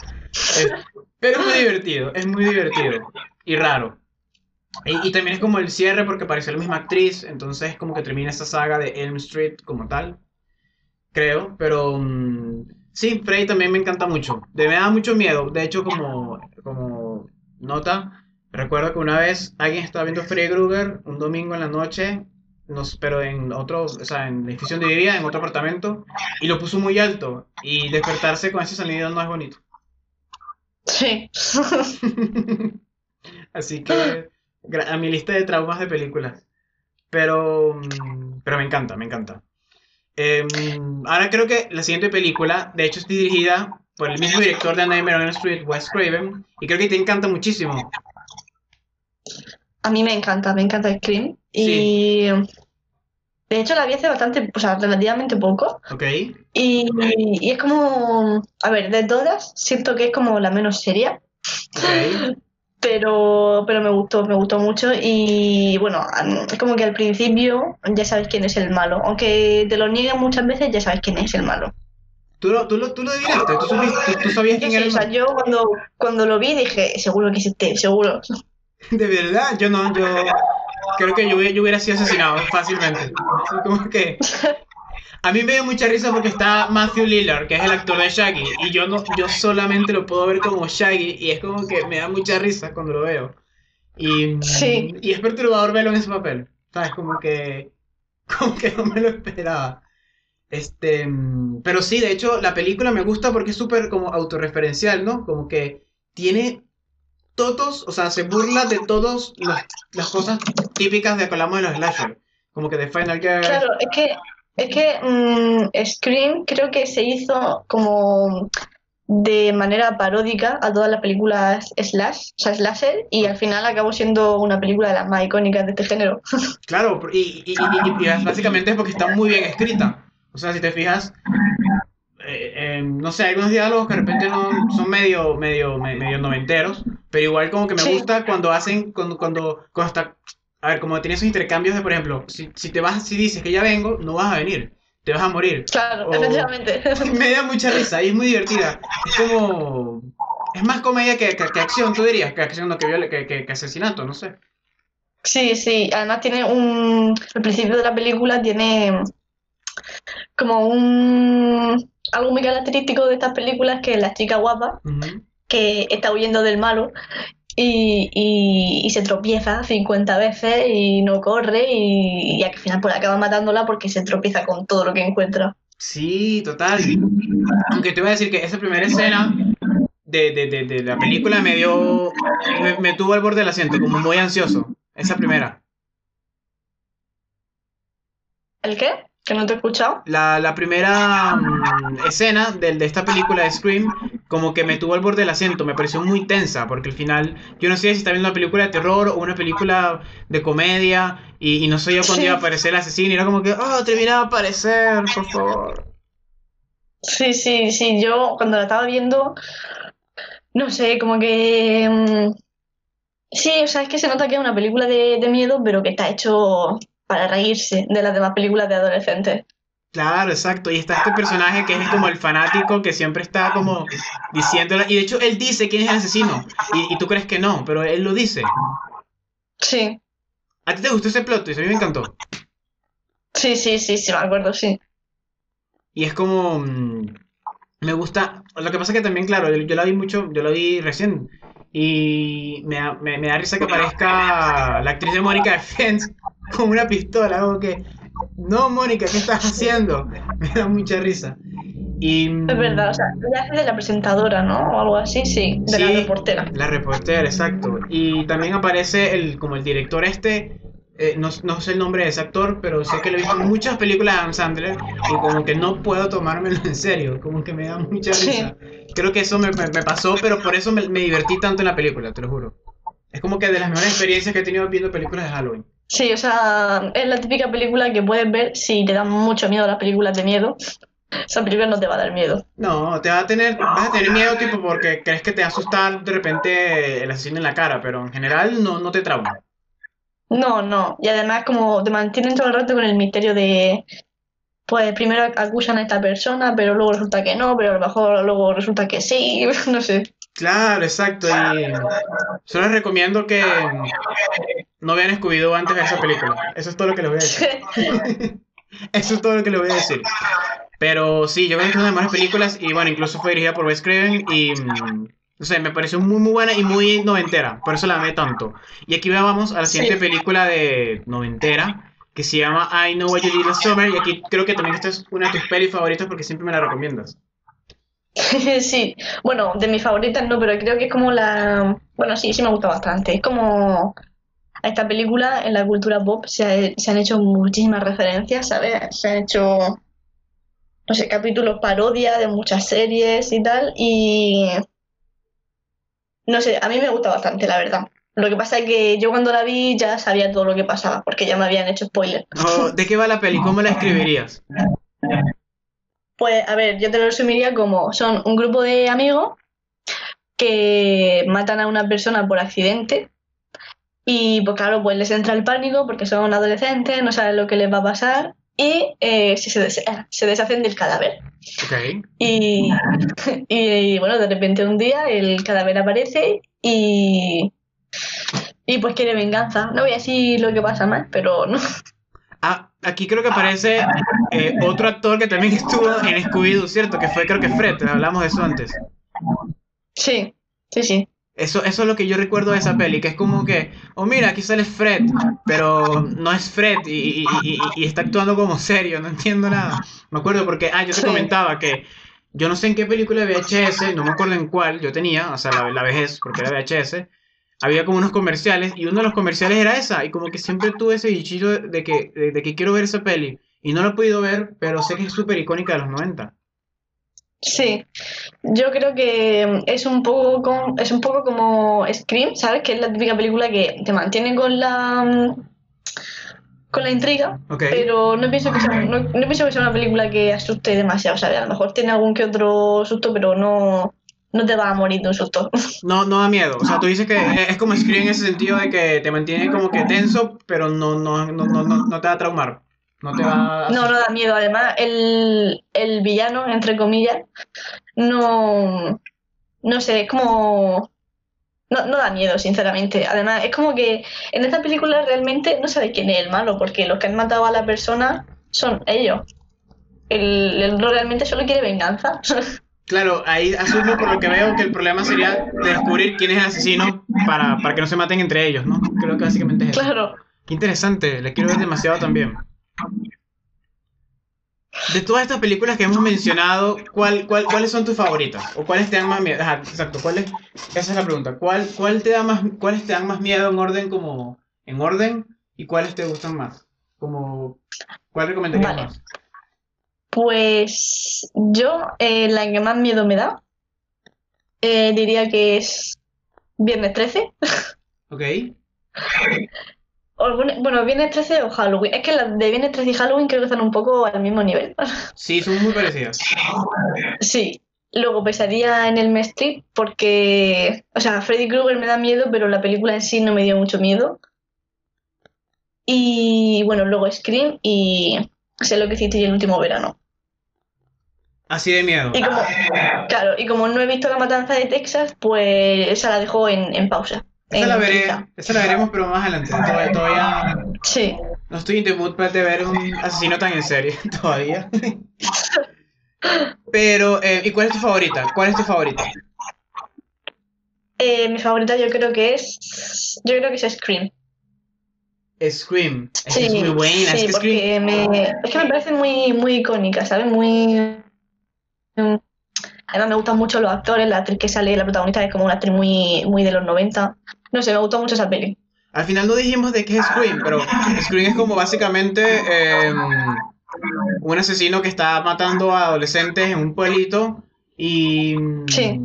pero es muy divertido, es muy divertido y raro. Y, también es como el cierre porque apareció la misma actriz, entonces como que termina esa saga de Elm Street como tal creo, pero mm, sí, Freddy también me encanta mucho. De, me da mucho miedo. De hecho, como, como nota, recuerdo que una vez alguien estaba viendo Freddy Krueger un domingo en la noche, nos, pero en otro, o sea, en la edificio donde vivía, en otro apartamento, y lo puso muy alto. Y despertarse con ese sonido no es bonito. Sí. Así que a mi lista de traumas de películas. Pero, mm, pero me encanta, me encanta. Em, ahora creo que la siguiente película, de hecho, es dirigida por el mismo director de Nightmare on Street, Wes Craven, y creo que te encanta muchísimo. A mí me encanta, me encanta Y de hecho la vi hace bastante, o sea, relativamente poco. Ok. Y, y, es como, a ver, de todas, siento que es como la menos seria. Okay pero, pero me gustó, me gustó mucho y bueno, es como que al principio ya sabes quién es el malo, aunque te lo nieguen muchas veces ya sabes quién es el malo. ¿Tú lo, tú lo, tú lo adivinaste? ¿Tú, sabías quién era el malo? O sea, yo cuando, cuando lo vi dije, seguro que es este, seguro. De verdad, yo no, yo creo que yo, yo hubiera sido asesinado fácilmente. como que a mí me dio mucha risa porque está Matthew Lillard, que es el actor de Shaggy, y yo no, yo solamente lo puedo ver como Shaggy, y es como que me da mucha risa cuando lo veo. Y, y es perturbador verlo en ese papel. ¿Sabes? Como que. Como que no me lo esperaba. Este. Pero sí, de hecho, la película me gusta porque es súper como autorreferencial, ¿no? Como que tiene todos, o sea, se burla de todas las cosas típicas de que hablamos de los slasher. Como que de Final Girl. Claro, es que es que mmm, Scream creo que se hizo como de manera paródica a todas las películas slash, o sea, slasher, y al final acabó siendo una película de las más icónicas de este género. Claro, y, y, básicamente es porque está muy bien escrita. O sea, si te fijas, eh, eh, no sé, hay algunos diálogos que de repente no son medio, medio, medio noventeros, pero igual como que me gusta cuando hacen, cuando, cuando, cuando está a ver, como tienes esos intercambios de, por ejemplo, si, te vas, si dices que ya vengo, no vas a venir, te vas a morir. Claro, efectivamente. Me da mucha risa y es muy divertida. Es como. Es más comedia que, que, acción, tú dirías, que acción, no que, que, que, asesinato, no sé. Sí, sí, además tiene un. El principio de la película tiene como un. Algo muy característico de estas películas que la chica guapa, que está huyendo del malo, y, y, se tropieza 50 veces y no corre y, al final pues acaba matándola porque se tropieza con todo lo que encuentra. Sí, total. Aunque te voy a decir que esa primera escena de, de, de, la película me dio, me, tuvo al borde del asiento, como muy ansioso. Esa primera. ¿El qué? Que no te he escuchado. La, la primera mm, escena de, de esta película de Scream, como que me tuvo al borde del asiento, me pareció muy tensa, porque al final yo no sé si está viendo una película de terror o una película de comedia, y, y no sé yo cuándo Sí. iba a aparecer el asesino, y era como que, oh, terminaba de aparecer, por favor. Sí, sí, sí, yo cuando la estaba viendo, no sé, como que... mm, sí, o sea, es que se nota que es una película de, de miedo, pero que está hecho para reírse de las demás películas de adolescentes. Claro, exacto. Y está este personaje que es como el fanático que siempre está como diciéndole. Y de hecho, él dice quién es el asesino. Y, y tú crees que no, pero él lo dice. Sí, ¿A ti te gustó ese plot twist? A mí me encantó. sí, sí, sí, sí, me acuerdo, sí. Y es como. mm, Me gusta. Lo que pasa es que también, claro, yo, yo la vi mucho. Yo la vi recién. Y me, da- me, me da risa que aparezca la actriz de Mónica de Friends con una pistola. Como que. No, Mónica, ¿qué estás haciendo? Me da mucha risa. Y, mm, Es verdad, o sea, ella hace de la presentadora, ¿no? O algo así, sí, de la reportera. La reportera, exacto. Y también aparece el, como el director este, eh, no, no sé el nombre de ese actor, pero sé que lo he visto en muchas películas de Adam Sandler y como que no puedo tomármelo en serio, como que me da mucha Sí. risa. Creo que eso me, me- me pasó, pero por eso me, me divertí tanto en la película, te lo juro. Es como que de las mejores experiencias que he tenido viendo películas de Halloween. Sí, o sea, es la típica película que puedes ver si te dan mucho miedo las películas de miedo. Esa película no te va a dar miedo. No, te va a tener, vas a tener miedo tipo porque crees que te va a asustar de repente el asesino en la cara, pero en general no, no te trauma. No, no. Y además como te mantienen todo el rato con el misterio de, pues primero acusan a esta persona, pero luego resulta que no, pero a lo mejor luego resulta que sí, no sé. Claro, exacto. Y solo les recomiendo que no vean Scooby-Doo antes de esa película. Eso es todo lo que les voy a decir. Eso es todo lo que les voy a decir. Pero sí, yo creo que es una de las mejores películas y bueno, incluso fue dirigida por Wes Craven y mm, no sé, me pareció muy muy buena y muy noventera, por eso la amé tanto. Y aquí vamos a la siguiente Sí. película de noventera que se llama I Know What You Did Last Summer y aquí creo que también esta es una de tus pelis favoritas porque siempre me la recomiendas. Sí, bueno, de mis favoritas no, pero creo que es como la... Bueno, sí, sí me gusta bastante. Es como a esta película en la cultura pop se, ha- se han hecho muchísimas referencias, ¿sabes? Se han hecho, no sé, capítulos parodia de muchas series y tal, y... No sé, a mí me gusta bastante, la verdad. Lo que pasa es que yo cuando la vi ya sabía todo lo que pasaba, porque ya me habían hecho spoiler. Oh, ¿De qué va la peli? ¿Cómo la escribirías? Pues a ver, yo te lo resumiría como son un grupo de amigos que matan a una persona por accidente y pues claro, pues les entra el pánico porque son adolescentes, no saben lo que les va a pasar y eh, se, des- se deshacen del cadáver. Ok. Y, y, bueno, de repente un día el cadáver aparece y, y pues quiere venganza. No voy a decir lo que pasa más, pero no. Ah, aquí creo que aparece eh, otro actor que también estuvo en Scooby-Doo, ¿cierto? Que fue creo que Fred, hablamos de eso antes. Sí, sí, sí. Eso, eso es lo que yo recuerdo de esa peli, que es como que, oh mira, aquí sale Fred, pero no es Fred y, y- y- y está actuando como serio, no entiendo nada. Me acuerdo porque, ah, yo te Sí. comentaba que yo no sé en qué película de VHS, no me acuerdo en cuál yo tenía, o sea, la, la vejez, porque era VHS, había como unos comerciales y uno de los comerciales era esa, y como que siempre tuve ese bichito de, que, de, de que quiero ver esa peli, y no lo he podido ver, pero sé que es súper icónica de los 90. Sí, yo creo que es un poco con- es un poco como Scream, ¿sabes? Que es la típica película que te mantiene con la con la intriga, Ok. pero no pienso que sea, no, no pienso que sea una película que asuste demasiado, ¿sabes? A lo mejor tiene algún que otro susto, pero no, no te vas a morir de un susto. No, no da miedo. O sea, tú dices que es como Scream en ese sentido de que te mantiene como que tenso, pero no, no, no, no, no, no te va a traumar. No te va a... No, no da miedo. Además, el, el villano, entre comillas, no, no sé, es como... No, no da miedo, sinceramente. Además, es como que en esta película realmente no sabes quién es el malo, porque los que han matado a la persona son ellos. El, realmente solo quiere venganza. Claro, ahí asumo por lo que veo que el problema sería descubrir quién es el asesino para, para que no se maten entre ellos, ¿no? Creo que básicamente es eso. Claro. Qué interesante, le quiero ver demasiado también. De todas estas películas que hemos mencionado, ¿cuál, cuál, ¿cuáles son tus favoritas? ¿O cuáles te dan más miedo? Ajá, exacto, ¿cuáles? Esa es la pregunta. ¿Cuál, cuál te da más, ¿Cuáles te dan más miedo en orden como en orden y cuáles te gustan más? Como, ¿cuál recomendarías Vale. más? Pues yo, eh, la que más miedo me da, eh, diría que es Viernes 13. Ok. Bueno, Viernes 13 o Halloween. Es que las de Viernes 13 y Halloween creo que están un poco al mismo nivel. Sí, son muy parecidas. Sí. Luego Pesadilla en el Street porque, o sea, Freddy Krueger me da miedo, pero la película en sí no me dio mucho miedo. Y bueno, luego Scream y sé lo que hiciste el último verano. Así de miedo. Y como, claro, y como no he visto La Matanza de Texas, pues esa la dejo en, en pausa. Esa la, veré, esa la veremos, pero más adelante. Todavía, todavía Sí. no estoy en the mood para de ver un asesino tan en serie todavía. Pero, eh, ¿y cuál es tu favorita? ¿Cuál es tu favorita? Eh, mi favorita yo creo que es. Yo creo que es Scream. Scream. Es que Sí, es muy buena. sí, es que Scream. me, es que me parece muy, muy icónica, ¿sabes? Muy. Además me gustan mucho los actores, la actriz que sale, la protagonista es como una actriz muy, muy de los 90. No sé, me gustó mucho esa peli. Al final no dijimos de qué es Scream, pero Scream es como básicamente eh, un asesino que está matando a adolescentes en un pueblito y, Sí.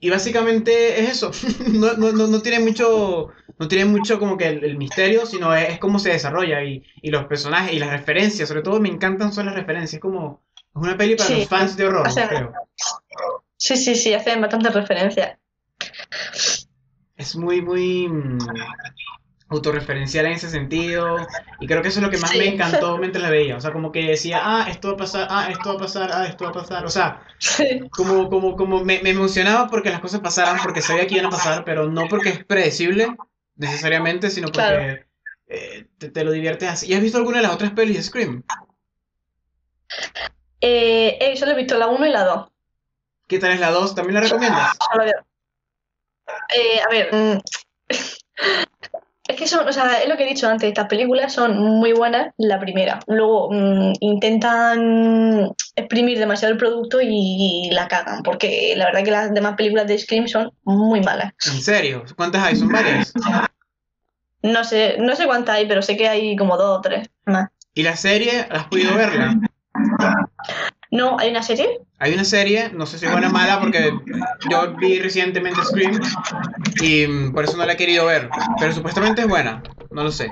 y básicamente es eso. No, no, no, no tiene mucho, no tiene mucho como que el, el misterio, sino es, es cómo se desarrolla y, y los personajes y las referencias, sobre todo me encantan son las referencias, es como es una peli para Sí. los fans de horror, creo. Sí, sí, sí, hacen bastantes referencias. Es muy, muy mm, autorreferencial en ese sentido. Y creo que eso es lo que más Sí. me encantó mientras la veía. O sea, como que decía, ah, esto va a pasar, ah, esto va a pasar, ah, esto va a pasar. O sea, Sí, como, como, como me, me emocionaba porque las cosas pasaran, porque sabía que iban a pasar, pero no porque es predecible necesariamente, sino porque Claro. eh, te, te lo diviertes así. ¿Y has visto alguna de las otras pelis de Scream? Eh, eh, solo he visto la 1 y la 2. ¿Qué tal es la 2? ¿También la recomiendas? Solo veo. Eh, a ver, mm, es que son, o sea, es lo que he dicho antes, estas películas son muy buenas, la primera. Luego mm, intentan exprimir demasiado el producto y, la cagan, porque la verdad que las demás películas de Scream son muy malas. ¿En serio? ¿Cuántas hay? ¿Son varias? No sé, no sé cuántas hay, pero sé que hay como dos o tres más. ¿Y la serie? ¿Has podido verla? No, hay una serie. Hay una serie, no sé si es buena o mala, porque yo vi recientemente Scream y mm, por eso no la he querido ver. Pero supuestamente es buena, no lo sé.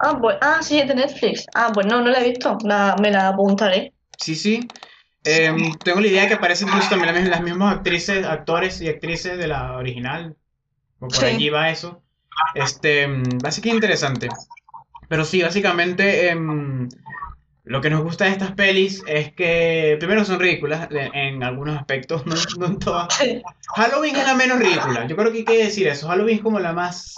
Ah, pues, ah, sí, es de Netflix. Ah, pues no, no la he visto. La- me la apuntaré. Sí, sí. Em, tengo la idea de que aparecen incluso también las, mis- las mismas actrices, actores y actrices de la original. O por Sí. allí va eso. Este, mm, básicamente interesante. Pero sí, básicamente em, lo que nos gusta de estas pelis es que primero son ridículas en, algunos aspectos, no, no en todas. Halloween es la menos ridícula. Yo creo que hay que decir eso. Halloween es como la más.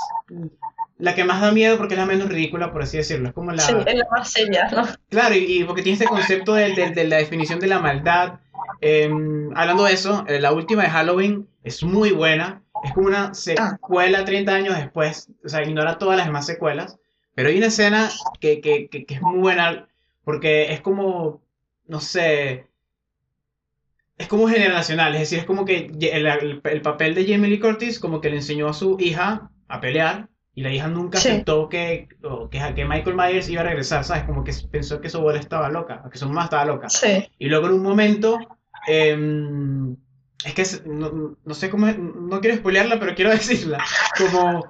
La que más da miedo porque es la menos ridícula, por así decirlo. Es como la. sí, es la más seria, ¿no? Claro, y, y porque tiene este concepto de, de- de la definición de la maldad. Em, hablando de eso, eh, la última de Halloween es muy buena. Es como una secuela 30 años después. O sea, ignora todas las demás secuelas. Pero hay una escena que, que, que, que es muy buena porque es como. No sé. Es como generacional. Es decir, es como que el, el- el papel de Jamie Lee Curtis, como que le enseñó a su hija a pelear. Y la hija nunca Sí. aceptó que, o que, que Michael Myers iba a regresar, ¿sabes? Como que pensó que su abuela estaba loca, que su mamá estaba loca. Sí, Y luego en un momento, em, es que es- no, no sé cómo, es- no quiero spoilearla, pero quiero decirla. Como,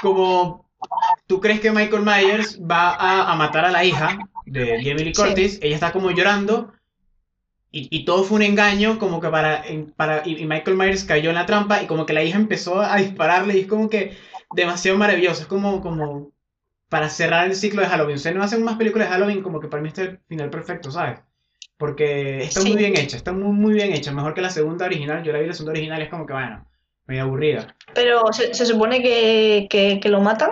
como tú crees que Michael Myers va a, a matar a la hija de Jamie Lee Sí. Curtis, ella está como llorando. Y, y todo fue un engaño, como que para, para y, Michael Myers cayó en la trampa y como que la hija empezó a dispararle y es como que demasiado maravilloso, es como, como para cerrar el ciclo de Halloween. Ustedes no hacen más películas de Halloween como que para mí este es el final perfecto, ¿sabes? Porque está muy bien hecha, está muy, muy bien hecha, mejor que la segunda original. Yo la vi la segunda original y es como que, bueno, medio aburrida. pero se, se supone que, que, que lo matan.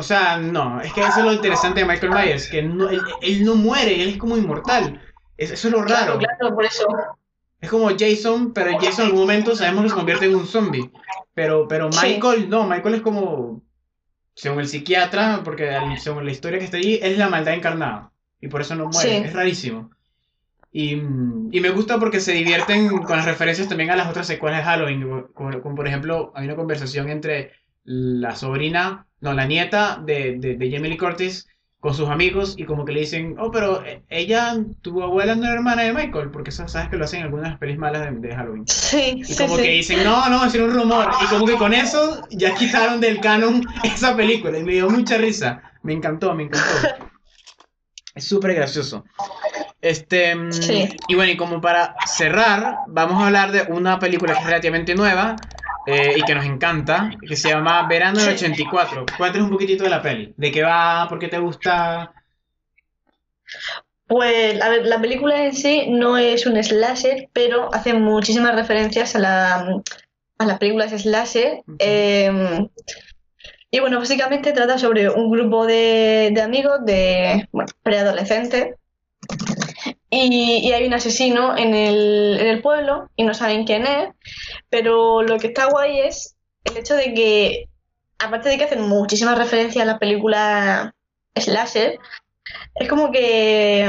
O sea, no, es que eso es lo interesante de Michael Myers, que no- él, él no muere, él es como inmortal. Es- eso es lo raro. Claro, claro, por eso. Es como Jason, pero Jason en algún momento sabemos que se convierte en un zombie. Pero, pero Sí. Michael, no, Michael es como, según el psiquiatra, porque según la historia que está allí, es la maldad encarnada. Y por eso no muere, Sí. es rarísimo. Y, y me gusta porque se divierten con las referencias también a las otras secuelas de Halloween. Como, como por ejemplo, hay una conversación entre la sobrina, no, la nieta de, de, de Jamie Lee Curtis con sus amigos y como que le dicen, oh, pero eh, ella, tu abuela no era hermana de Michael, porque eso sabes que lo hacen en algunas pelis malas de, Halloween. Sí, y como que dicen, no, no, es un rumor. Y como que con eso ya quitaron del canon esa película y me dio mucha risa. Me encantó, me encantó. Es súper gracioso. Este, mm, Y bueno, y como para cerrar, vamos a hablar de una película que es relativamente nueva eh, y que nos encanta, que se llama Verano del 84. Cuéntanos un poquitito de la peli. ¿De qué va? ¿Por qué te gusta? Pues, a ver, la película en sí no es un slasher, pero hace muchísimas referencias a, la, a las películas slasher. Em, y bueno, básicamente trata sobre un grupo de, de amigos, de bueno, preadolescentes, y, hay un asesino en el, en el pueblo y no saben quién es, pero lo que está guay es el hecho de que, aparte de que hacen muchísimas referencias a la película Slasher, es como que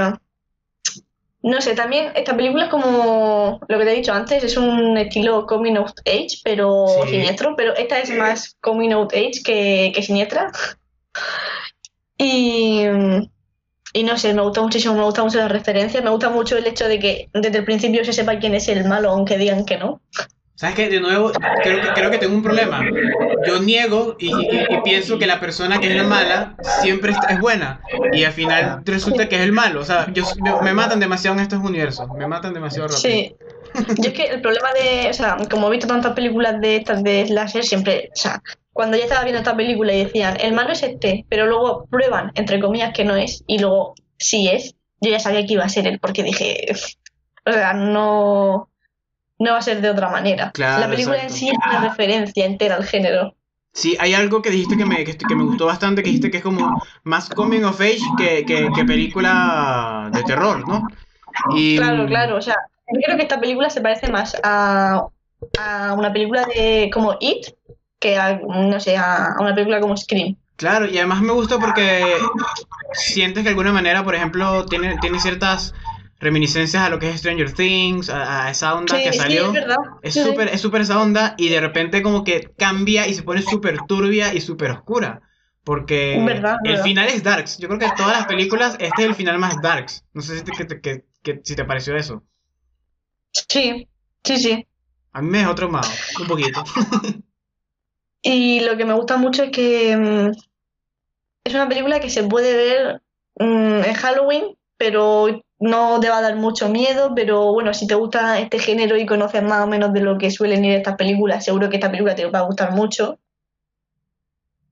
no sé, también esta película es como lo que te he dicho antes, es un estilo coming of age, pero siniestro, pero esta es más coming of age que, que siniestra. Y, y no sé, me gusta muchísimo, me gusta mucho la referencia, me gusta mucho el hecho de que desde el principio se sepa quién es el malo, aunque digan que no. ¿Sabes qué? De nuevo, creo que, creo que tengo un problema. Yo niego y, pienso que la persona que es la mala siempre es buena. Y al final resulta que es el malo. O sea, yo, me matan demasiado en estos universos. Me matan demasiado rápido. Sí. Yo es que el problema de, o sea, como he visto tantas películas de estas de slasher, siempre, o sea, cuando ya estaba viendo esta película y decían, el malo es este, pero luego prueban, entre comillas, que no es, y luego sí es, yo ya sabía que iba a ser él, porque dije, o sea, no, no va a ser de otra manera. la película en sí es una referencia entera al género. Sí, hay algo que dijiste que me, que, me gustó bastante, que dijiste que es como más coming of age que, que, película de terror, ¿no? Y... Claro, claro, o sea, yo creo que esta película se parece más a, a una película de como It, que a, no sé, a, una película como Scream. Claro, y además me gusta porque sientes que de alguna manera, por ejemplo, tiene, tiene ciertas reminiscencias a lo que es Stranger Things, a, esa onda que salió. es súper es súper esa onda y de repente como que cambia y se pone súper turbia y súper oscura. Porque el final es Darks. Yo creo que de todas las películas este es el final más Darks. No sé si te, que, que, si te pareció eso. Sí, sí, sí. A mí me dejó traumado, un poquito. Y lo que me gusta mucho es que mm, es una película que se puede ver mm, en Halloween, pero no te va a dar mucho miedo, pero bueno, si te gusta este género y conoces más o menos de lo que suelen ir estas películas, seguro que esta película te va a gustar mucho.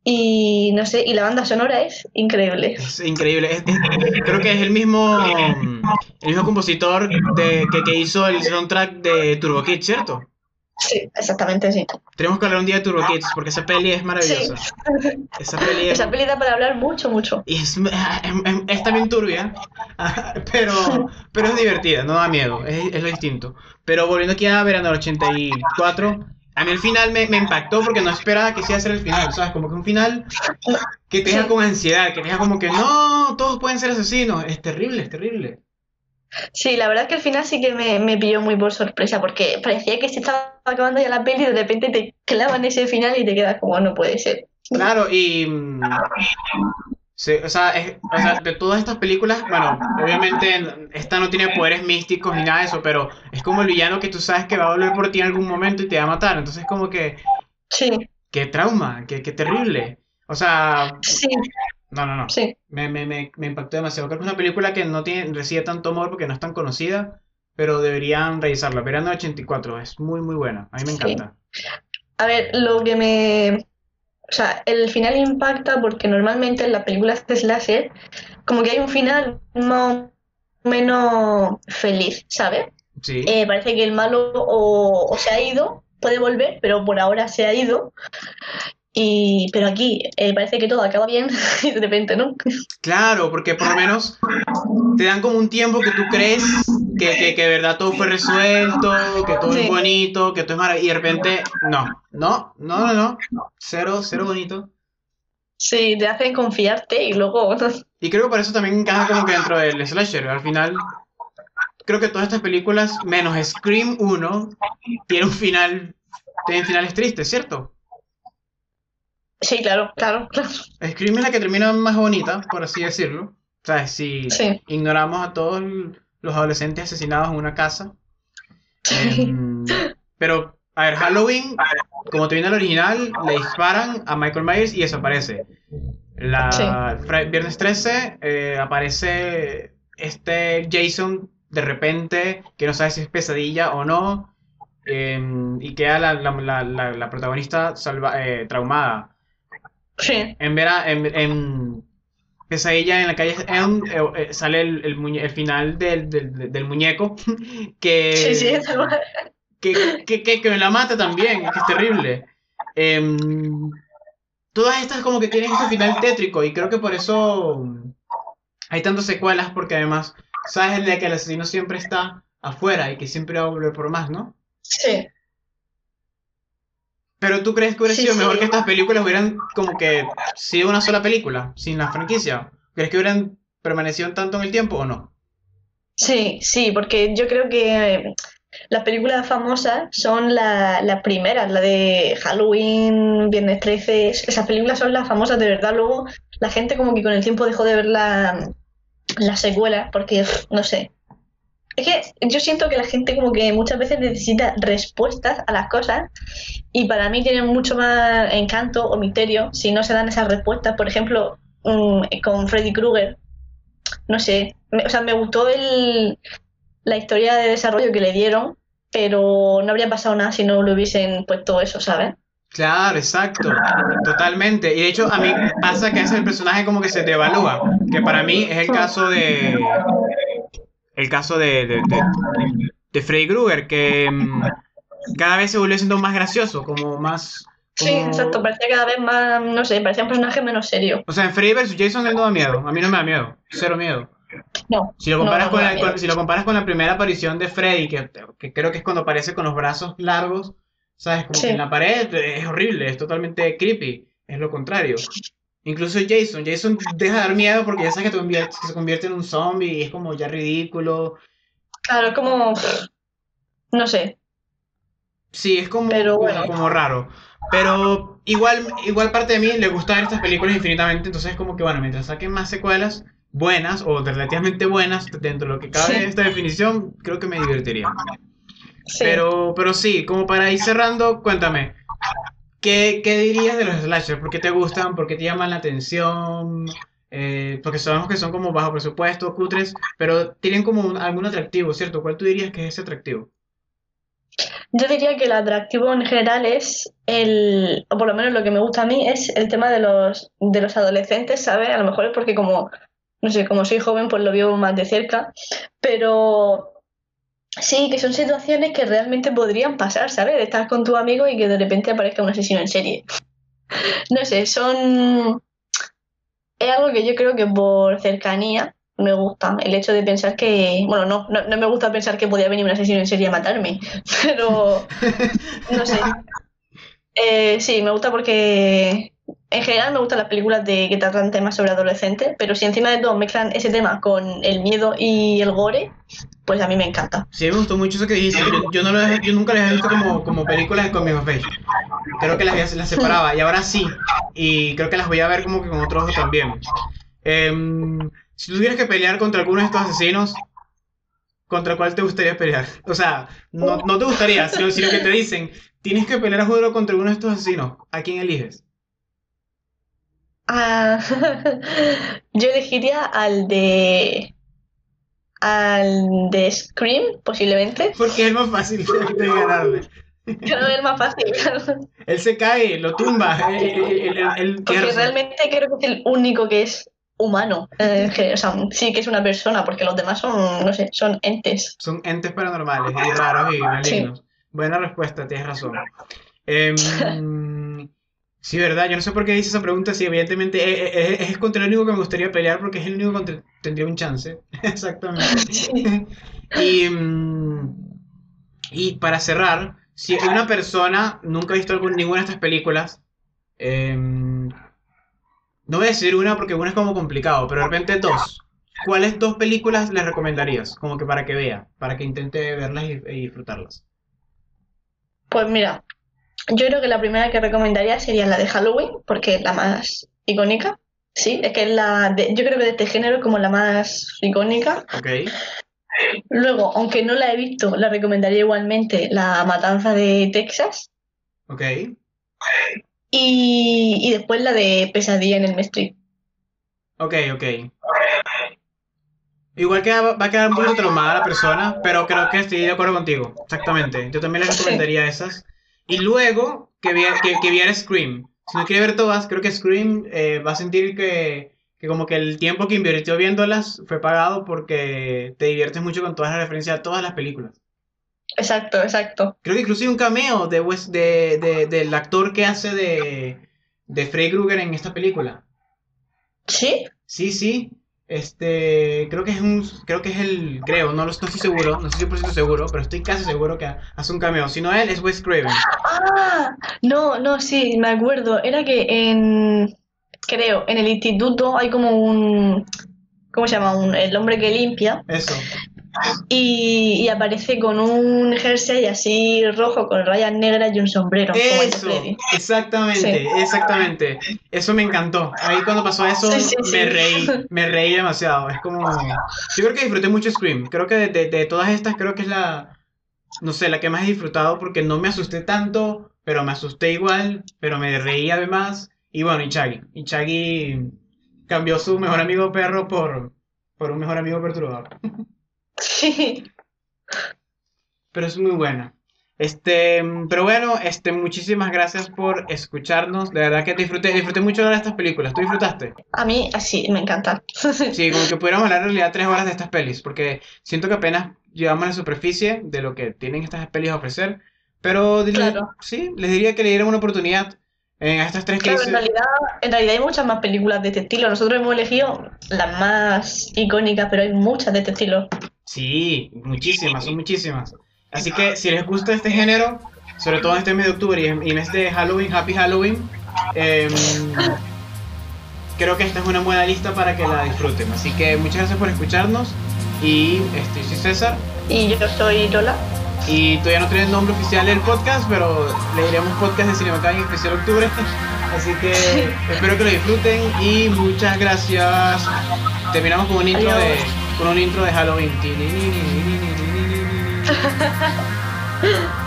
Y no sé, y la banda sonora es increíble. Es increíble. creo que es el mismo, compositor que, que hizo el soundtrack de Turbo Kid, ¿cierto? Sí, exactamente, sí. Tenemos que hablar un día de Turbo Kids porque esa peli es maravillosa. Esa peli Esa peli da para hablar mucho, mucho. Y es, es, también turbia, pero, pero es divertida, no da miedo, es, es lo distinto. Pero volviendo aquí a Verano del 84, a mí el final me, me, impactó porque no esperaba que sea ser el final, ¿sabes? Como que un final que te deja con ansiedad, que te deja como que no, todos pueden ser asesinos. Es terrible, es terrible. Sí, la verdad es que al final sí que me, me pilló muy por sorpresa, porque parecía que se estaba acabando ya la peli y de repente te clavan ese final y te quedas como, no puede ser. Claro, y... Mm, o, sea, de todas estas películas, bueno, obviamente esta no tiene poderes místicos ni nada de eso, pero es como el villano que tú sabes que va a volver por ti en algún momento y te va a matar. Entonces, como que. Sí. Qué trauma, qué, qué terrible. O sea. Sí. No, no, no. Sí. Me, me, me, me, impactó demasiado. Creo que es una película que no tiene, recibe tanto amor porque no es tan conocida, pero deberían revisarla. Verano 84, es muy, muy buena. A mí me encanta. A ver, lo que me... O sea, el final impacta porque normalmente en las películas de slasher, como que hay un final más o menos feliz, ¿sabes? Sí. Eh, parece que el malo o, o se ha ido, puede volver, pero por ahora se ha ido. Y, pero aquí eh, parece que todo acaba bien y de repente, ¿no? Claro, porque por lo menos te dan como un tiempo que tú crees que, que, que de verdad todo fue resuelto, que todo es bonito, que todo es maravilloso, y de repente, no, no, no, no, no, cero, cero bonito. Sí, te hacen confiarte y luego... Y creo que por eso también encaja como que dentro del slasher, al final creo que todas estas películas, menos Scream 1, tienen un final, tienen finales tristes, ¿cierto? Sí, claro, claro, claro. Scream es la que termina más bonita, por así decirlo. O sea, si Sí. ignoramos a todos los adolescentes asesinados en una casa. Em, pero, a ver, Halloween, como te viene el original, le disparan a Michael Myers y desaparece. La Sí. Viernes 13 eh, aparece este Jason de repente, que no sabe si es pesadilla o no, em, y queda la, la- la- la- la protagonista salva- eh, traumada. Sí, En, vera- en, en Pesadilla en la calle Elm, eh, eh, sale el, el, muñe- el final del, del, del muñeco que, sí, sí, que, que, que, que me la mata también, que es terrible. Em, todas estas como que tienen este final tétrico y creo que por eso hay tantas secuelas porque además sabes de que el asesino siempre está afuera y que siempre va a volver por más, ¿no? Sí. Pero tú crees que hubiera Sí, sido sí. mejor que estas películas hubieran como que sido una sola película, sin la franquicia? ¿Crees que hubieran permanecido tanto en el tiempo o no? Sí, sí, porque yo creo que eh, las películas famosas son la- las primeras, la de Halloween, Viernes 13, es- esas películas son las famosas de verdad. Luego la gente como que con el tiempo dejó de ver la, las secuelas porque, no sé. Es que yo siento que la gente como que muchas veces necesita respuestas a las cosas y para mí tienen mucho más encanto o misterio si no se dan esas respuestas. Por ejemplo, mm, con Freddy Krueger no sé, o sea, me gustó el, la historia de desarrollo que le dieron, pero no habría pasado nada si no le hubiesen puesto eso, ¿sabes? Claro, exacto, totalmente. Y de hecho a mí pasa que es el personaje como que se devalúa, que para mí es el caso de... El caso de, de, de, de Freddy Krueger, que mm, cada vez se volvió siendo más gracioso, como más... Sí, exacto, parecía cada vez más, no sé, parecía un personaje menos serio. O sea, en Freddy vs. Jason él no da miedo, a mí no me da miedo, cero miedo. No, Si lo comparas no, con, no la, con- si lo comparas con la primera aparición de Freddy, que, que creo que es cuando aparece con los brazos largos, ¿sabes? Como Sí. que en la pared, es horrible, es totalmente creepy, es lo contrario. Incluso Jason, Jason deja de dar miedo porque ya sabes que, te que se convierte en un zombie y es como ya ridículo. Claro, es como, no sé, Sí, es como, Pero bueno. como raro. Pero igual, igual parte de mí le gusta ver estas películas infinitamente, entonces es como que, bueno, mientras saquen más secuelas buenas o relativamente buenas, dentro de lo que cabe Sí. esta definición, creo que me divertiría. sí. Pero, pero sí, como para ir cerrando, cuéntame, ¿qué, dirías de los slashers? ¿Por qué te gustan? ¿Por qué te llaman la atención? Eh, porque sabemos que son como bajo presupuesto, cutres, pero tienen como algún atractivo, ¿cierto? ¿Cuál tú dirías que es ese atractivo? Yo diría que el atractivo en general es el, o por lo menos lo que me gusta a mí es el tema de los, de los adolescentes, ¿sabes? A lo mejor es porque como, no sé, como soy joven, pues lo veo más de cerca, pero sí, que son situaciones que realmente podrían pasar, ¿sabes? Estar con tu amigo y que de repente aparezca un asesino en serie. No sé, son... Es algo que yo creo que por cercanía me gusta. El hecho de pensar que... Bueno, no, no, no me gusta pensar que podía venir un asesino en serie a matarme, pero... No sé. Eh, sí, me gusta porque en general me gustan las películas de que tratan temas sobre adolescentes, pero si encima de todo mezclan ese tema con el miedo y el gore, pues a mí me encanta. Sí, me gustó mucho eso que dijiste. Yo, no yo nunca las he visto como, como películas de Coming of. Creo que las, separaba y ahora sí. Y creo que las voy a ver como que con ojos también. Em, si tuvieras que pelear contra alguno de estos asesinos, ¿contra cuál te gustaría pelear? O sea, no, no te gustaría, sino, que te dicen, tienes que pelear a juro contra alguno de estos asesinos. ¿A quién eliges? Ah, yo elegiría al de al de Scream, posiblemente. Porque es el más fácil de, ganarle. Que es más fácil. Él se cae, lo tumba. Él- Porque realmente creo que es el único que es humano. eh, que, o sea, sí que es una persona, porque los demás son, no sé, son entes. Son entes paranormales y raros y malignos. Buena respuesta, tienes razón. Em, sí, verdad, yo no sé por qué hice esa pregunta, sí, evidentemente eh, eh, es, es contra el único que me gustaría pelear porque es el único contra tendría un chance. Exactamente. Y, mm, y para cerrar, si una persona nunca ha visto algún- ninguna de estas películas, em, no voy a decir una porque una es como complicado, pero de repente dos. ¿Cuáles dos películas le recomendarías? Como que para que vea, para que intente verlas y, y disfrutarlas. Pues mira, Yo creo que la primera que recomendaría sería la de Halloween, porque es la más icónica. Sí, es que es la de, yo creo que de este género es como la más icónica. Ok. Luego, aunque no la he visto, la recomendaría igualmente La Matanza de Texas. Ok. Y, y después la de Pesadilla en el Street. Ok, ok. Igual que va a quedar un poquito traumada la persona, pero creo que estoy de acuerdo contigo. Exactamente. Yo también le recomendaría esas. Y luego que, viera, que, que viera Scream. Si no quiere ver todas, creo que Scream eh, va a sentir que, que como que el tiempo que invirtió viéndolas fue pagado porque te diviertes mucho con todas las referencias a todas las películas. Exacto, exacto. Creo que incluso hay un cameo de, de- del actor que hace de, de Freddy Krueger en esta película. ¿Sí? Sí, sí. Este, creo que es un, creo que es el, creo, no, lo- estoy seguro, no estoy 100% seguro, pero estoy casi seguro que hace un cameo. Si no él, es Wes Craven. Ah, no, no, sí, me acuerdo. Era que en, creo, en el instituto hay como un, ¿cómo se llama? Un, el hombre que limpia Eso. Y, y aparece con un jersey así rojo con rayas negras y un sombrero, Eso, exactamente, Sí. exactamente. Eso me encantó. Ahí cuando pasó eso, Sí, sí, me reí, me reí demasiado. Es como, yo creo que disfruté mucho Scream. Creo que de, de- de todas estas, creo que es la, no sé, la que más he disfrutado porque no me asusté tanto, pero me asusté igual, pero me reí además. Y bueno, y Chaggy. Y Chaggy cambió su mejor amigo perro por, por un mejor amigo perturbador. Sí. pero es muy buena. Este, pero bueno, este, muchísimas gracias por escucharnos. De verdad que disfruté, disfruté mucho de estas películas. ¿Tú disfrutaste? A mí así me encanta. Sí, como que pudiéramos hablar en realidad tres horas de estas pelis, porque siento que apenas llevamos a la superficie de lo que tienen estas pelis a ofrecer. Pero Claro. sí, les diría que le dieran una oportunidad eh, a estas tres Claro, en realidad, en realidad hay muchas más películas de este estilo. Nosotros hemos elegido las más icónicas, pero hay muchas de este estilo. Sí, muchísimas, son muchísimas. Así que si les gusta este género, sobre todo en este mes de octubre y en de Halloween, Happy Halloween, em, creo que esta es una buena lista para que la disfruten. Así que muchas gracias por escucharnos y este, soy César Y yo soy Lola. y todavía no tiene el nombre oficial del podcast, pero le diremos podcast de Cinemacán en especial octubre. Así que espero que lo disfruten y muchas gracias. Terminamos con un intro de. Con un intro de Halloween.